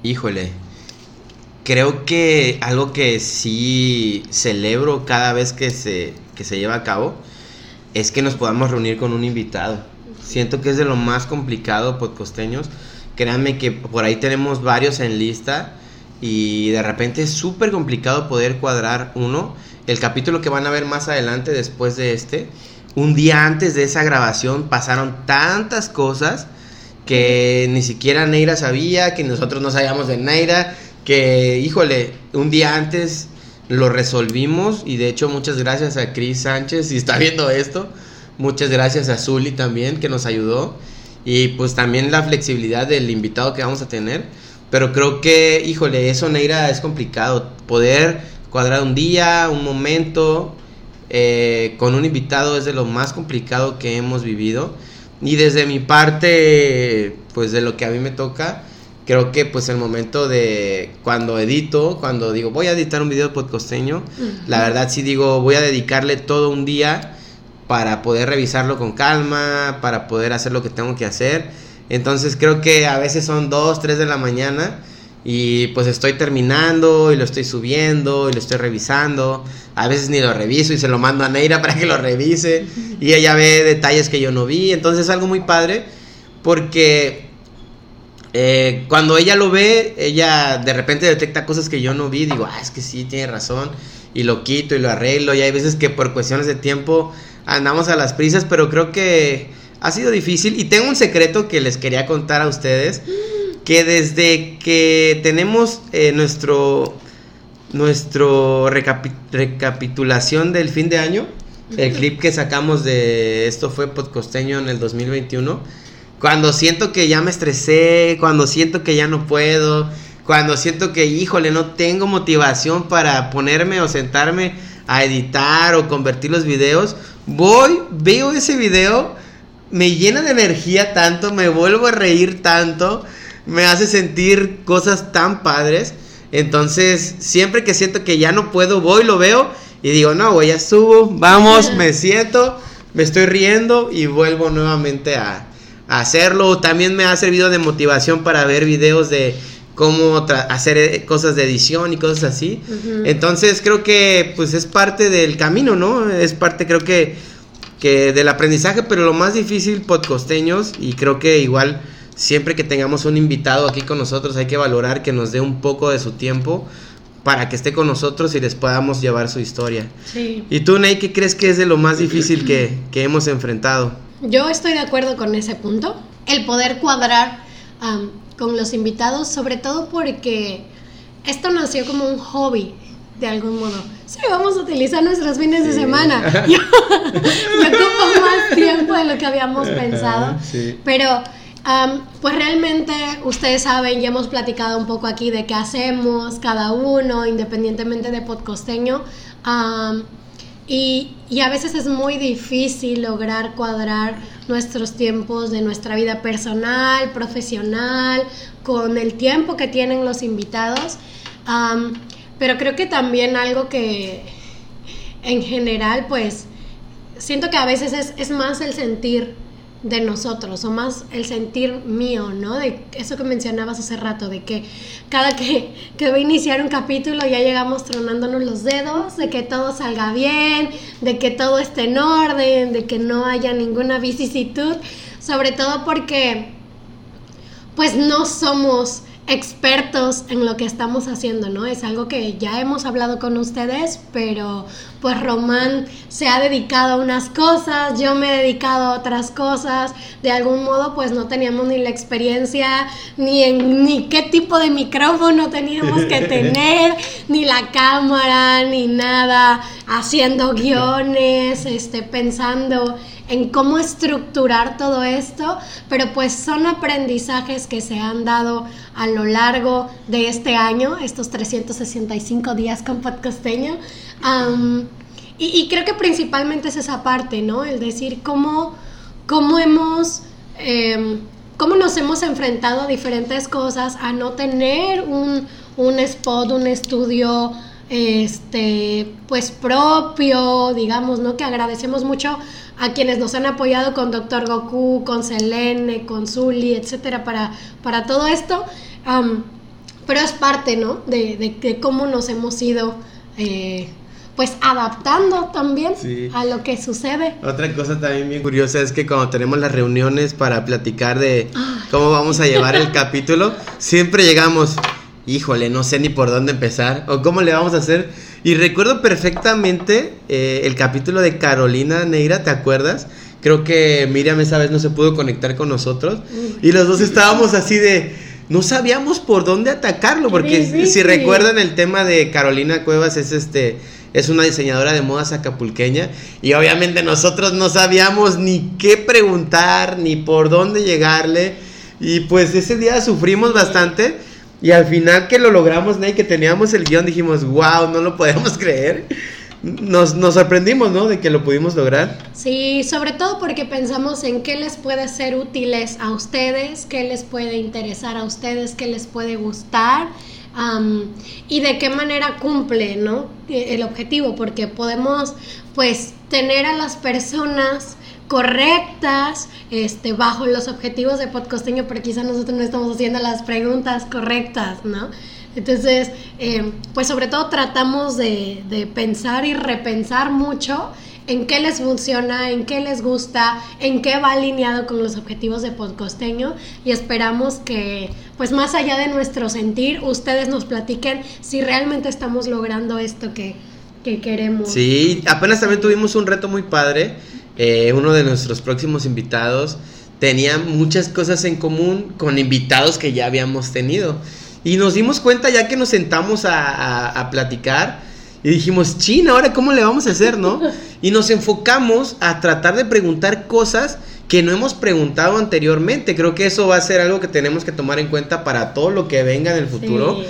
Híjole, creo que algo que sí celebro cada vez que se, que se lleva a cabo es que nos podamos reunir con un invitado. Siento que es de lo más complicado podcosteños. Créanme que por ahí tenemos varios en lista y de repente es súper complicado poder cuadrar uno el capítulo que van a ver más adelante después de este, un día antes de esa grabación pasaron tantas cosas que ni siquiera Neira sabía, que nosotros no sabíamos de Neira, que híjole, un día antes lo resolvimos y de hecho muchas gracias a Cris Sánchez, si está viendo esto, muchas gracias a Zully también que nos ayudó y pues también la flexibilidad del invitado que vamos a tener, pero creo que híjole, eso Neira es complicado, poder cuadrar un día, un momento eh, con un invitado es de lo más complicado que hemos vivido. Y desde mi parte, pues de lo que a mí me toca, creo que pues el momento de cuando edito, cuando digo voy a editar un video podcosteño, la verdad sí digo voy a dedicarle todo un día para poder revisarlo con calma, para poder hacer lo que tengo que hacer. Entonces creo que a veces son 2, 3 de la mañana y pues estoy terminando y lo estoy subiendo y lo estoy revisando. A veces ni lo reviso y se lo mando a Neira para que lo revise. Y ella ve detalles que yo no vi. Entonces es algo muy padre porque eh, cuando ella lo ve, ella de repente detecta cosas que yo no vi. Digo, ah, es que sí, tiene razón. Y lo quito y lo arreglo. Y hay veces que por cuestiones de tiempo andamos a las prisas. Pero creo que ha sido difícil. Y tengo un secreto que les quería contar a ustedes que desde que tenemos eh, nuestro nuestro recapitulación del fin de año, el clip que sacamos de esto fue podcosteño en el 2021, cuando siento que ya me estresé, cuando siento que ya no puedo, cuando siento que híjole, no tengo motivación para ponerme o sentarme a editar o convertir los videos, voy, veo ese video, me llena de energía tanto, me vuelvo a reír tanto, me hace sentir cosas tan padres. Entonces, siempre que siento que ya no puedo, voy, lo veo y digo, no, voy, ya subo, vamos, me siento, me estoy riendo y vuelvo nuevamente a, hacerlo. También me ha servido de motivación para ver videos de cómo hacer eh, cosas de edición y cosas así. Entonces, creo que pues es parte del camino, ¿no? Es parte, creo que, que del aprendizaje, pero lo más difícil, podcosteños, y creo que igual siempre que tengamos un invitado aquí con nosotros hay que valorar que nos dé un poco de su tiempo para que esté con nosotros y les podamos llevar su historia. Sí. ¿Y tú, Ney, qué crees que es de lo más difícil que, hemos enfrentado? Yo estoy de acuerdo con ese punto, el poder cuadrar con los invitados, sobre todo porque esto nació como un hobby, de algún modo. Sí, vamos a utilizar nuestros fines de semana. *laughs* Yo, ocupo más tiempo de lo que habíamos pensado, pero pues realmente ustedes saben, ya hemos platicado un poco aquí de qué hacemos cada uno, independientemente de podcosteño. Y, a veces es muy difícil lograr cuadrar nuestros tiempos de nuestra vida personal, profesional, con el tiempo que tienen los invitados. pero creo que también algo que en general, pues, siento que a veces es, es más el sentir de nosotros, o más el sentir mío, ¿no? De eso que mencionabas hace rato, de que cada que, que va a iniciar un capítulo ya llegamos tronándonos los dedos, de que todo salga bien, de que todo esté en orden, de que no haya ninguna vicisitud, sobre todo porque pues no somos expertos en lo que estamos haciendo, ¿no? Es algo que ya hemos hablado con ustedes, pero pues Román se ha dedicado a unas cosas, yo me he dedicado a otras cosas, de algún modo pues no teníamos ni la experiencia, ni en ni qué tipo de micrófono teníamos que *laughs* tener, ni la cámara, ni nada, haciendo guiones, este, pensando en cómo estructurar todo esto, pero pues son aprendizajes que se han dado a lo largo de este año, estos 365 días con podcasteño. y, creo que principalmente es esa parte, ¿no? El decir cómo, cómo hemos... Em, cómo nos hemos enfrentado a diferentes cosas, a no tener un, un spot, un estudio este pues propio, digamos, ¿no? Que agradecemos mucho a quienes nos han apoyado con Doctor Goku, con Selene, con Zully, etcétera, para, para todo esto. pero es parte, ¿no? De, cómo nos hemos ido. Eh, pues adaptando también a lo que sucede. Otra cosa también bien curiosa es que cuando tenemos las reuniones para platicar de cómo vamos a llevar el capítulo, siempre llegamos, híjole, no sé ni por dónde empezar o cómo le vamos a hacer y recuerdo perfectamente eh, el capítulo de Carolina Neira, ¿te acuerdas? Creo que Miriam esa vez no se pudo conectar con nosotros. Y los dos estábamos así de... No sabíamos por dónde atacarlo, porque si recuerdan el tema de Carolina Cuevas es este es una diseñadora de modas acapulqueña y obviamente nosotros no sabíamos ni qué preguntar ni por dónde llegarle y pues ese día sufrimos bastante y al final que lo logramos, Ney, que teníamos el guion, dijimos, wow, no lo podemos *laughs* creer. Nos, nos, sorprendimos, ¿no? De que lo pudimos lograr. Sí, sobre todo porque pensamos en qué les puede ser útiles a ustedes, qué les puede interesar a ustedes, qué les puede gustar y de qué manera cumple, ¿no? El objetivo, porque podemos, pues, tener a las personas correctas, este, bajo los objetivos de podcosteño, pero quizá nosotros no estamos haciendo las preguntas correctas, ¿no? Entonces, eh, pues sobre todo tratamos de, de, pensar y repensar mucho en qué les funciona, en qué les gusta, en qué va alineado con los objetivos de podcosteño y esperamos que, pues más allá de nuestro sentir, ustedes nos platiquen si realmente estamos logrando esto que, que queremos. Sí, apenas también tuvimos un reto muy padre eh, uno de nuestros próximos invitados tenía muchas cosas en común con invitados que ya habíamos tenido. Y nos dimos cuenta ya que nos sentamos a, platicar y dijimos, chin, ahora cómo le vamos a hacer, ¿no? *laughs* Y nos enfocamos a tratar de preguntar cosas que no hemos preguntado anteriormente. Creo que eso va a ser algo que tenemos que tomar en cuenta para todo lo que venga en el futuro.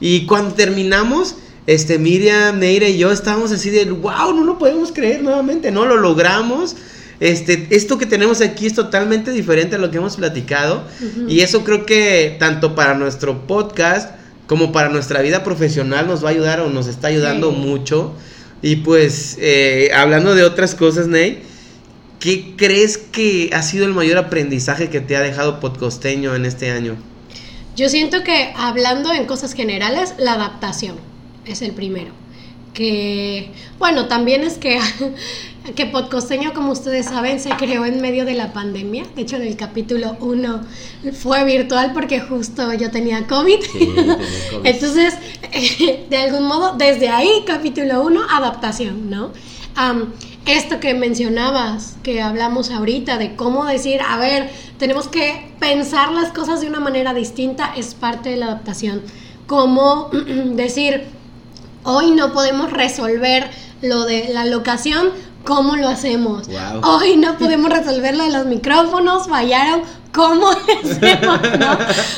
Y cuando terminamos, este, Miriam, Neira y yo estábamos así de, wow, no lo podemos creer nuevamente, no lo logramos. Este, esto que tenemos aquí es totalmente diferente a lo que hemos platicado. Y eso creo que tanto para nuestro podcast como para nuestra vida profesional nos va a ayudar o nos está ayudando mucho. Y pues, eh, hablando de otras cosas, Ney, ¿qué crees que ha sido el mayor aprendizaje que te ha dejado Podcosteño en este año? Yo siento que hablando en cosas generales, la adaptación es el primero. Que, bueno, también es que, *laughs* que Podcosteño, como ustedes saben, se creó en medio de la pandemia. De hecho, en el capítulo 1 fue virtual porque justo yo tenía COVID. *laughs* Entonces, *laughs* de algún modo, desde ahí, capítulo 1, adaptación, ¿no? esto que mencionabas, que hablamos ahorita, de cómo decir, a ver, tenemos que pensar las cosas de una manera distinta, es parte de la adaptación. Cómo *clears throat* decir, Hoy no podemos resolver lo de la locación, ¿cómo lo hacemos? Hoy no podemos resolver lo de los micrófonos, fallaron, ¿cómo *laughs* hacemos?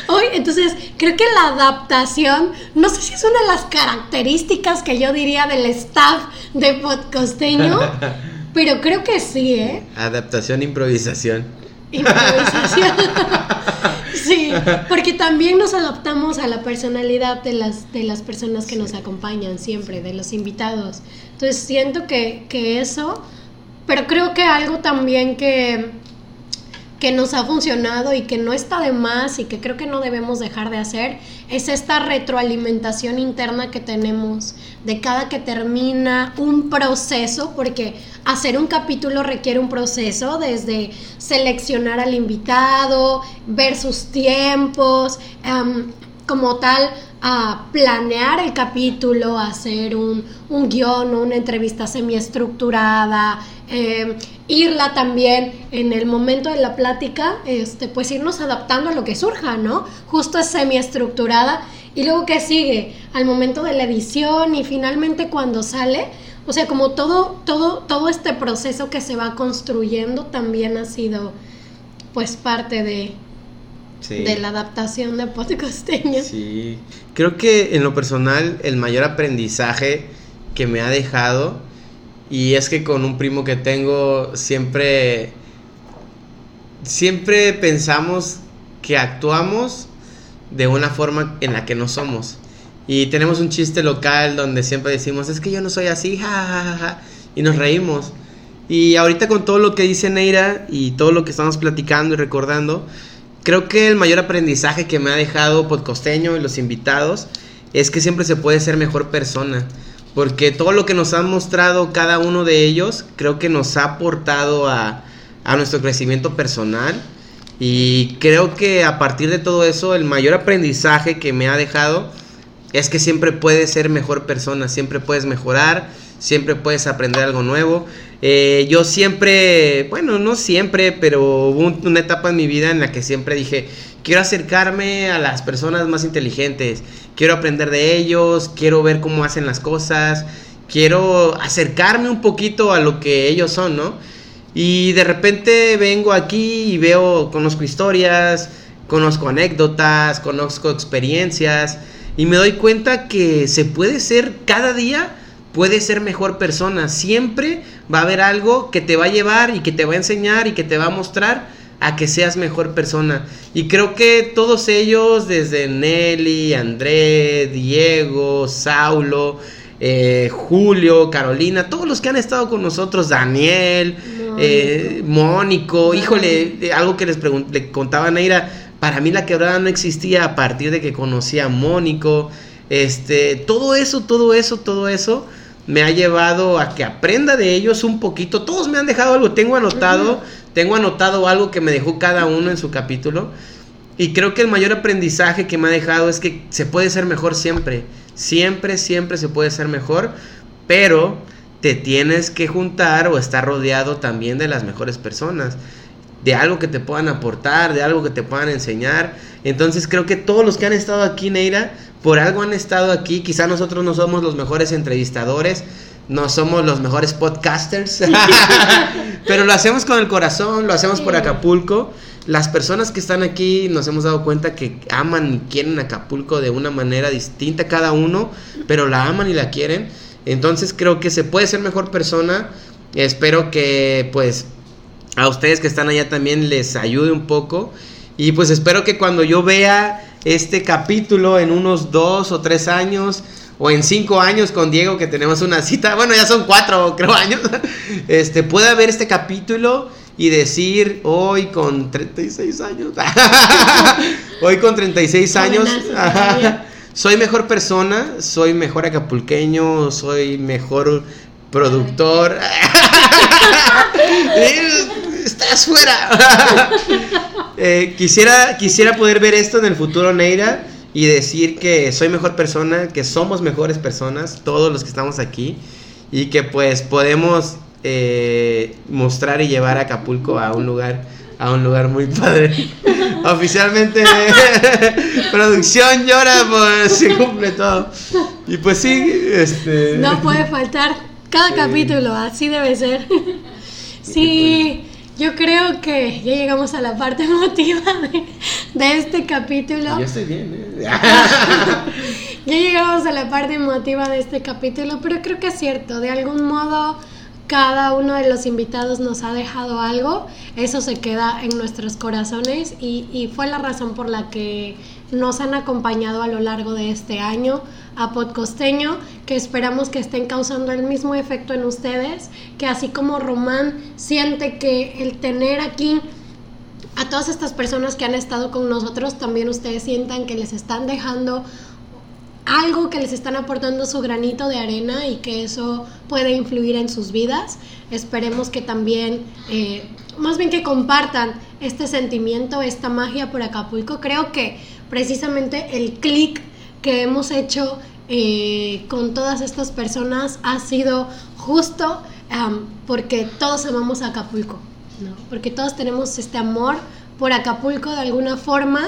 Hoy, entonces, creo que la adaptación, no sé si es una de las características que yo diría del staff de podcosteño, *laughs* pero creo que sí, ¿eh? Adaptación, improvisación. Improvisación. *laughs* Sí, porque también nos adaptamos a la personalidad de las, de las personas que nos acompañan siempre, de los invitados. Entonces siento que, que eso, pero creo que algo también que, que nos ha funcionado y que no está de más y que creo que no debemos dejar de hacer es esta retroalimentación interna que tenemos de cada que termina un proceso, porque hacer un capítulo requiere un proceso desde seleccionar al invitado, ver sus tiempos, em, como tal, a planear el capítulo, hacer un, un guion una entrevista semiestructurada, eh, irla también en el momento de la plática, este, pues irnos adaptando a lo que surja, ¿no? Justo es semiestructurada. Y luego, ¿qué sigue? Al momento de la edición y finalmente cuando sale, o sea, como todo, todo, todo este proceso que se va construyendo también ha sido, pues, parte de, de la adaptación de podcasteño. Sí, creo que en lo personal el mayor aprendizaje que me ha dejado y es que con un primo que tengo siempre siempre pensamos que actuamos de una forma en la que no somos. Y tenemos un chiste local donde siempre decimos, es que yo no soy así, ja, y nos reímos. Y ahorita con todo lo que dice Neira y todo lo que estamos platicando y recordando, creo que el mayor aprendizaje que me ha dejado Podcosteño y los invitados es que siempre se puede ser mejor persona. Porque todo lo que nos han mostrado cada uno de ellos creo que nos ha aportado a, a nuestro crecimiento personal. Y creo que a partir de todo eso, el mayor aprendizaje que me ha dejado es que siempre puedes ser mejor persona, siempre puedes mejorar, siempre puedes aprender algo nuevo. Eh, yo siempre, bueno, no siempre, pero hubo una etapa en mi vida en la que siempre dije, quiero acercarme a las personas más inteligentes, quiero aprender de ellos, quiero ver cómo hacen las cosas, quiero acercarme un poquito a lo que ellos son, ¿no? Y de repente vengo aquí y veo, conozco historias, conozco anécdotas, conozco experiencias y me doy cuenta que se puede ser cada día puedes ser mejor persona. Siempre va a haber algo que te va a llevar y que te va a enseñar y que te va a mostrar a que seas mejor persona. Y creo que todos ellos, desde Nelly, André, Diego, Saulo, eh, Julio, Carolina, todos los que han estado con nosotros, Daniel, eh, Mónico, híjole, algo que les le contaba a Neira, para mí la quebrada no existía a partir de que conocí a Mónico, este, todo eso, todo eso, todo eso me ha llevado a que aprenda de ellos un poquito. Todos me han dejado algo, tengo anotado, tengo anotado algo que me dejó cada uno en su capítulo. Y creo que el mayor aprendizaje que me ha dejado es que se puede ser mejor siempre. Siempre, siempre se puede ser mejor, pero te tienes que juntar o estar rodeado también de las mejores personas, de algo que te puedan aportar, de algo que te puedan enseñar. Entonces creo que todos los que han estado aquí, Neira, por algo han estado aquí. Quizá nosotros no somos los mejores entrevistadores, no somos los mejores podcasters, *laughs* pero lo hacemos con el corazón, lo hacemos por Acapulco. Las personas que están aquí nos hemos dado cuenta que aman y quieren Acapulco de una manera distinta cada uno, pero la aman y la quieren. Entonces creo que se puede ser mejor persona. Espero que pues a ustedes que están allá también les ayude un poco. Y pues espero que cuando yo vea este capítulo en unos dos o tres años o en cinco años con Diego que tenemos una cita, *laughs* bueno ya son cuatro creo años, *laughs* este pueda ver este capítulo y decir hoy con 36 años, *laughs* hoy con 36 años, soy mejor persona, soy mejor acapulqueño, soy mejor productor. *laughs* Estás fuera. *laughs* Eh, quisiera, quisiera poder ver esto en el futuro, Neira, y decir que soy mejor persona, que somos mejores personas, todos los que estamos aquí, y que pues podemos eh, mostrar y llevar a Acapulco a un lugar, a un lugar muy padre. *laughs* Oficialmente, producción llora, pues se cumple todo. Y pues sí, este. No puede faltar cada capítulo, así debe ser. *laughs* Sí. Yo creo que ya llegamos a la parte *laughs* emotiva de, este capítulo. Yo estoy bien, ¿eh? *laughs* ya llegamos a la parte emotiva de este capítulo, pero creo que es cierto, de algún modo cada uno de los invitados nos ha dejado algo, eso se queda en nuestros corazones y, fue la razón por la que nos han acompañado a lo largo de este año a Podcosteño, que esperamos que estén causando el mismo efecto en ustedes, que así como Román siente que el tener aquí a todas estas personas que han estado con nosotros también ustedes sientan que les están dejando algo que les están aportando su granito de arena y que eso puede influir en sus vidas. Esperemos que también, eh, más bien que compartan este sentimiento, esta magia por Acapulco. Creo que precisamente el clic que hemos hecho eh, con todas estas personas ha sido justo porque todos amamos Acapulco, porque todos tenemos este amor por Acapulco de alguna forma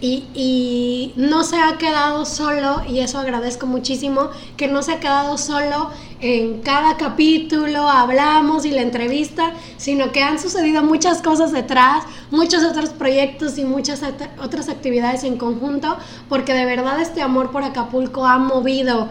y, no se ha quedado solo, y eso agradezco muchísimo, que no se ha quedado solo en cada capítulo, hablamos y la entrevista, sino que han sucedido muchas cosas detrás, muchos otros proyectos y muchas otras actividades en conjunto, porque de verdad este amor por Acapulco ha movido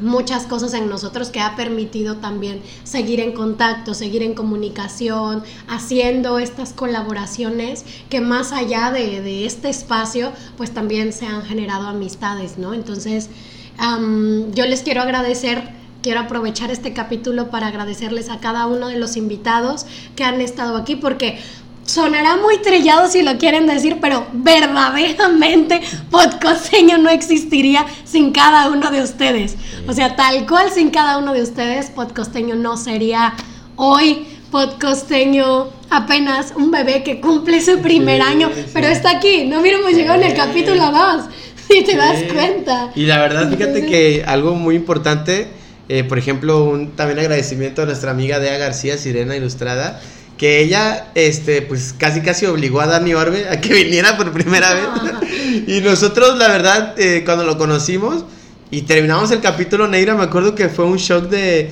muchas cosas en nosotros que ha permitido también seguir en contacto, seguir en comunicación, haciendo estas colaboraciones que más allá de, este espacio, pues también se han generado amistades, ¿no? Entonces, yo les quiero agradecer quiero aprovechar este capítulo para agradecerles a cada uno de los invitados que han estado aquí porque sonará muy trillado si lo quieren decir, pero verdaderamente podcosteño no existiría sin cada uno de ustedes. O sea, tal cual sin cada uno de ustedes, podcosteño no sería hoy podcosteño apenas un bebé que cumple su primer año, pero está aquí, no hubiéramos llegado en el capítulo 2, *laughs* si te das cuenta. Y la verdad, fíjate que algo muy importante, eh, por ejemplo, un también agradecimiento a nuestra amiga Dea García, Sirena Ilustrada, que ella, este, pues casi casi obligó a Dani Orbe a que *laughs* viniera por primera vez. y nosotros, la verdad, eh, cuando lo conocimos y terminamos el capítulo Neira, me acuerdo que fue un shock de,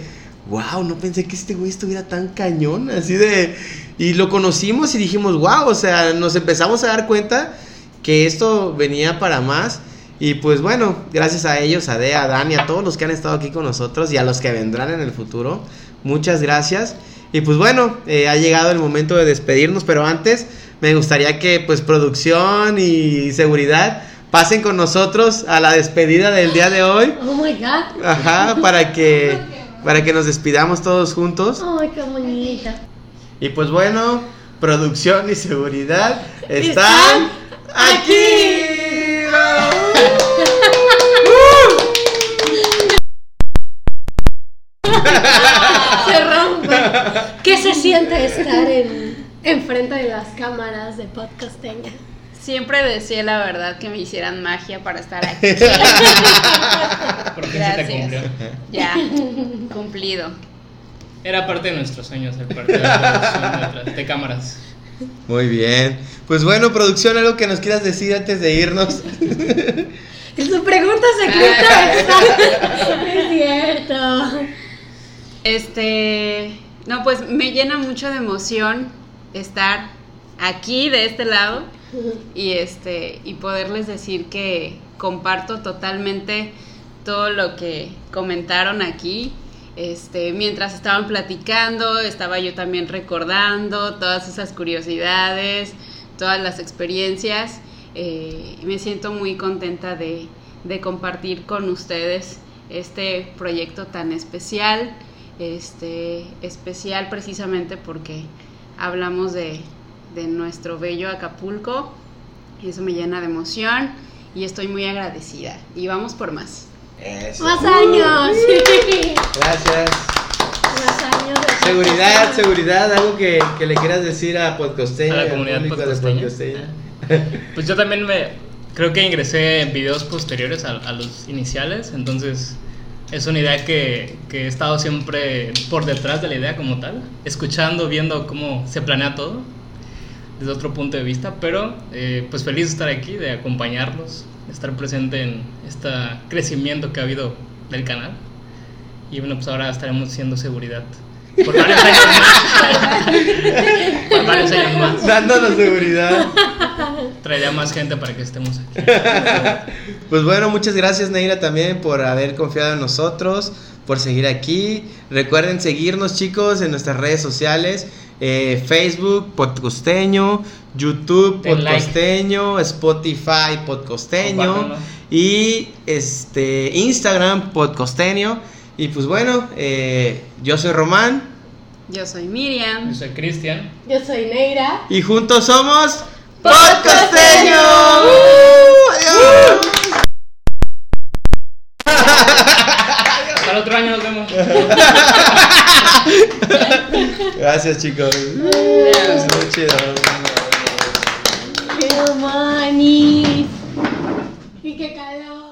wow, no pensé que este güey estuviera tan cañón, así de... Y lo conocimos y dijimos, wow, o sea, nos empezamos a dar cuenta que esto venía para más. Y pues bueno, gracias a ellos, a Dea, a Dani, a todos los que han estado aquí con nosotros y a los que vendrán en el futuro. Muchas gracias. Y pues bueno, eh, ha llegado el momento de despedirnos, pero antes me gustaría que pues producción y seguridad pasen con nosotros a la despedida del día de hoy. Oh my god. Ajá, para que para que nos despidamos todos juntos. Ay, qué bonita. Y pues bueno, producción y seguridad están, aquí. Siente estar en, frente de las cámaras de podcasteña? Siempre decía la verdad que me hicieran magia para estar aquí. *laughs* Gracias. Ya, cumplido. Era parte de nuestros sueños, el parte de la de, cámaras. Muy bien. Pues bueno, producción, algo que nos quieras decir antes de irnos. *laughs* Su pregunta secreta *laughs* es cierto. Este, no, pues me llena mucho de emoción estar aquí de este lado y este y poderles decir que comparto totalmente todo lo que comentaron aquí. Este, mientras estaban platicando, estaba yo también recordando todas esas curiosidades, todas las experiencias. Eh, me siento muy contenta de, de compartir con ustedes este proyecto tan especial este, especial precisamente porque hablamos de, nuestro bello Acapulco y eso me llena de emoción y estoy muy agradecida. Y vamos por más. Más años. *laughs* Gracias. Más años seguridad, seguridad, algo que, le quieras decir a Podcosteña, a la comunidad podcosteña. *laughs* Pues yo también me creo que ingresé en videos posteriores a, a los iniciales, entonces es una idea que, que, he estado siempre por detrás de la idea como tal, escuchando, viendo cómo se planea todo desde otro punto de vista, pero eh, pues feliz de estar aquí, de acompañarlos, de estar presente en este crecimiento que ha habido del canal. Y bueno, pues ahora estaremos siendo seguridad. Por varios años más. *laughs* por varios años más. Dándonos seguridad. Traería más gente para que estemos aquí. *laughs* Pues bueno, muchas gracias Neira también por haber confiado en nosotros, por seguir aquí. Recuerden seguirnos chicos en nuestras redes sociales. Eh, Facebook, Podcosteño, YouTube, Podcosteño, Spotify, Podcosteño y este Instagram, Podcosteño. Y pues bueno, eh, yo soy Román. Yo soy Miriam. Yo soy Cristian. Yo soy Neira. Y juntos somos Podcosteño. ¡Uh! ¡Adiós! Hasta el otro año nos vemos. *laughs* Gracias, chicos. Muy chido. ¡Qué manis! ¡Y qué calor!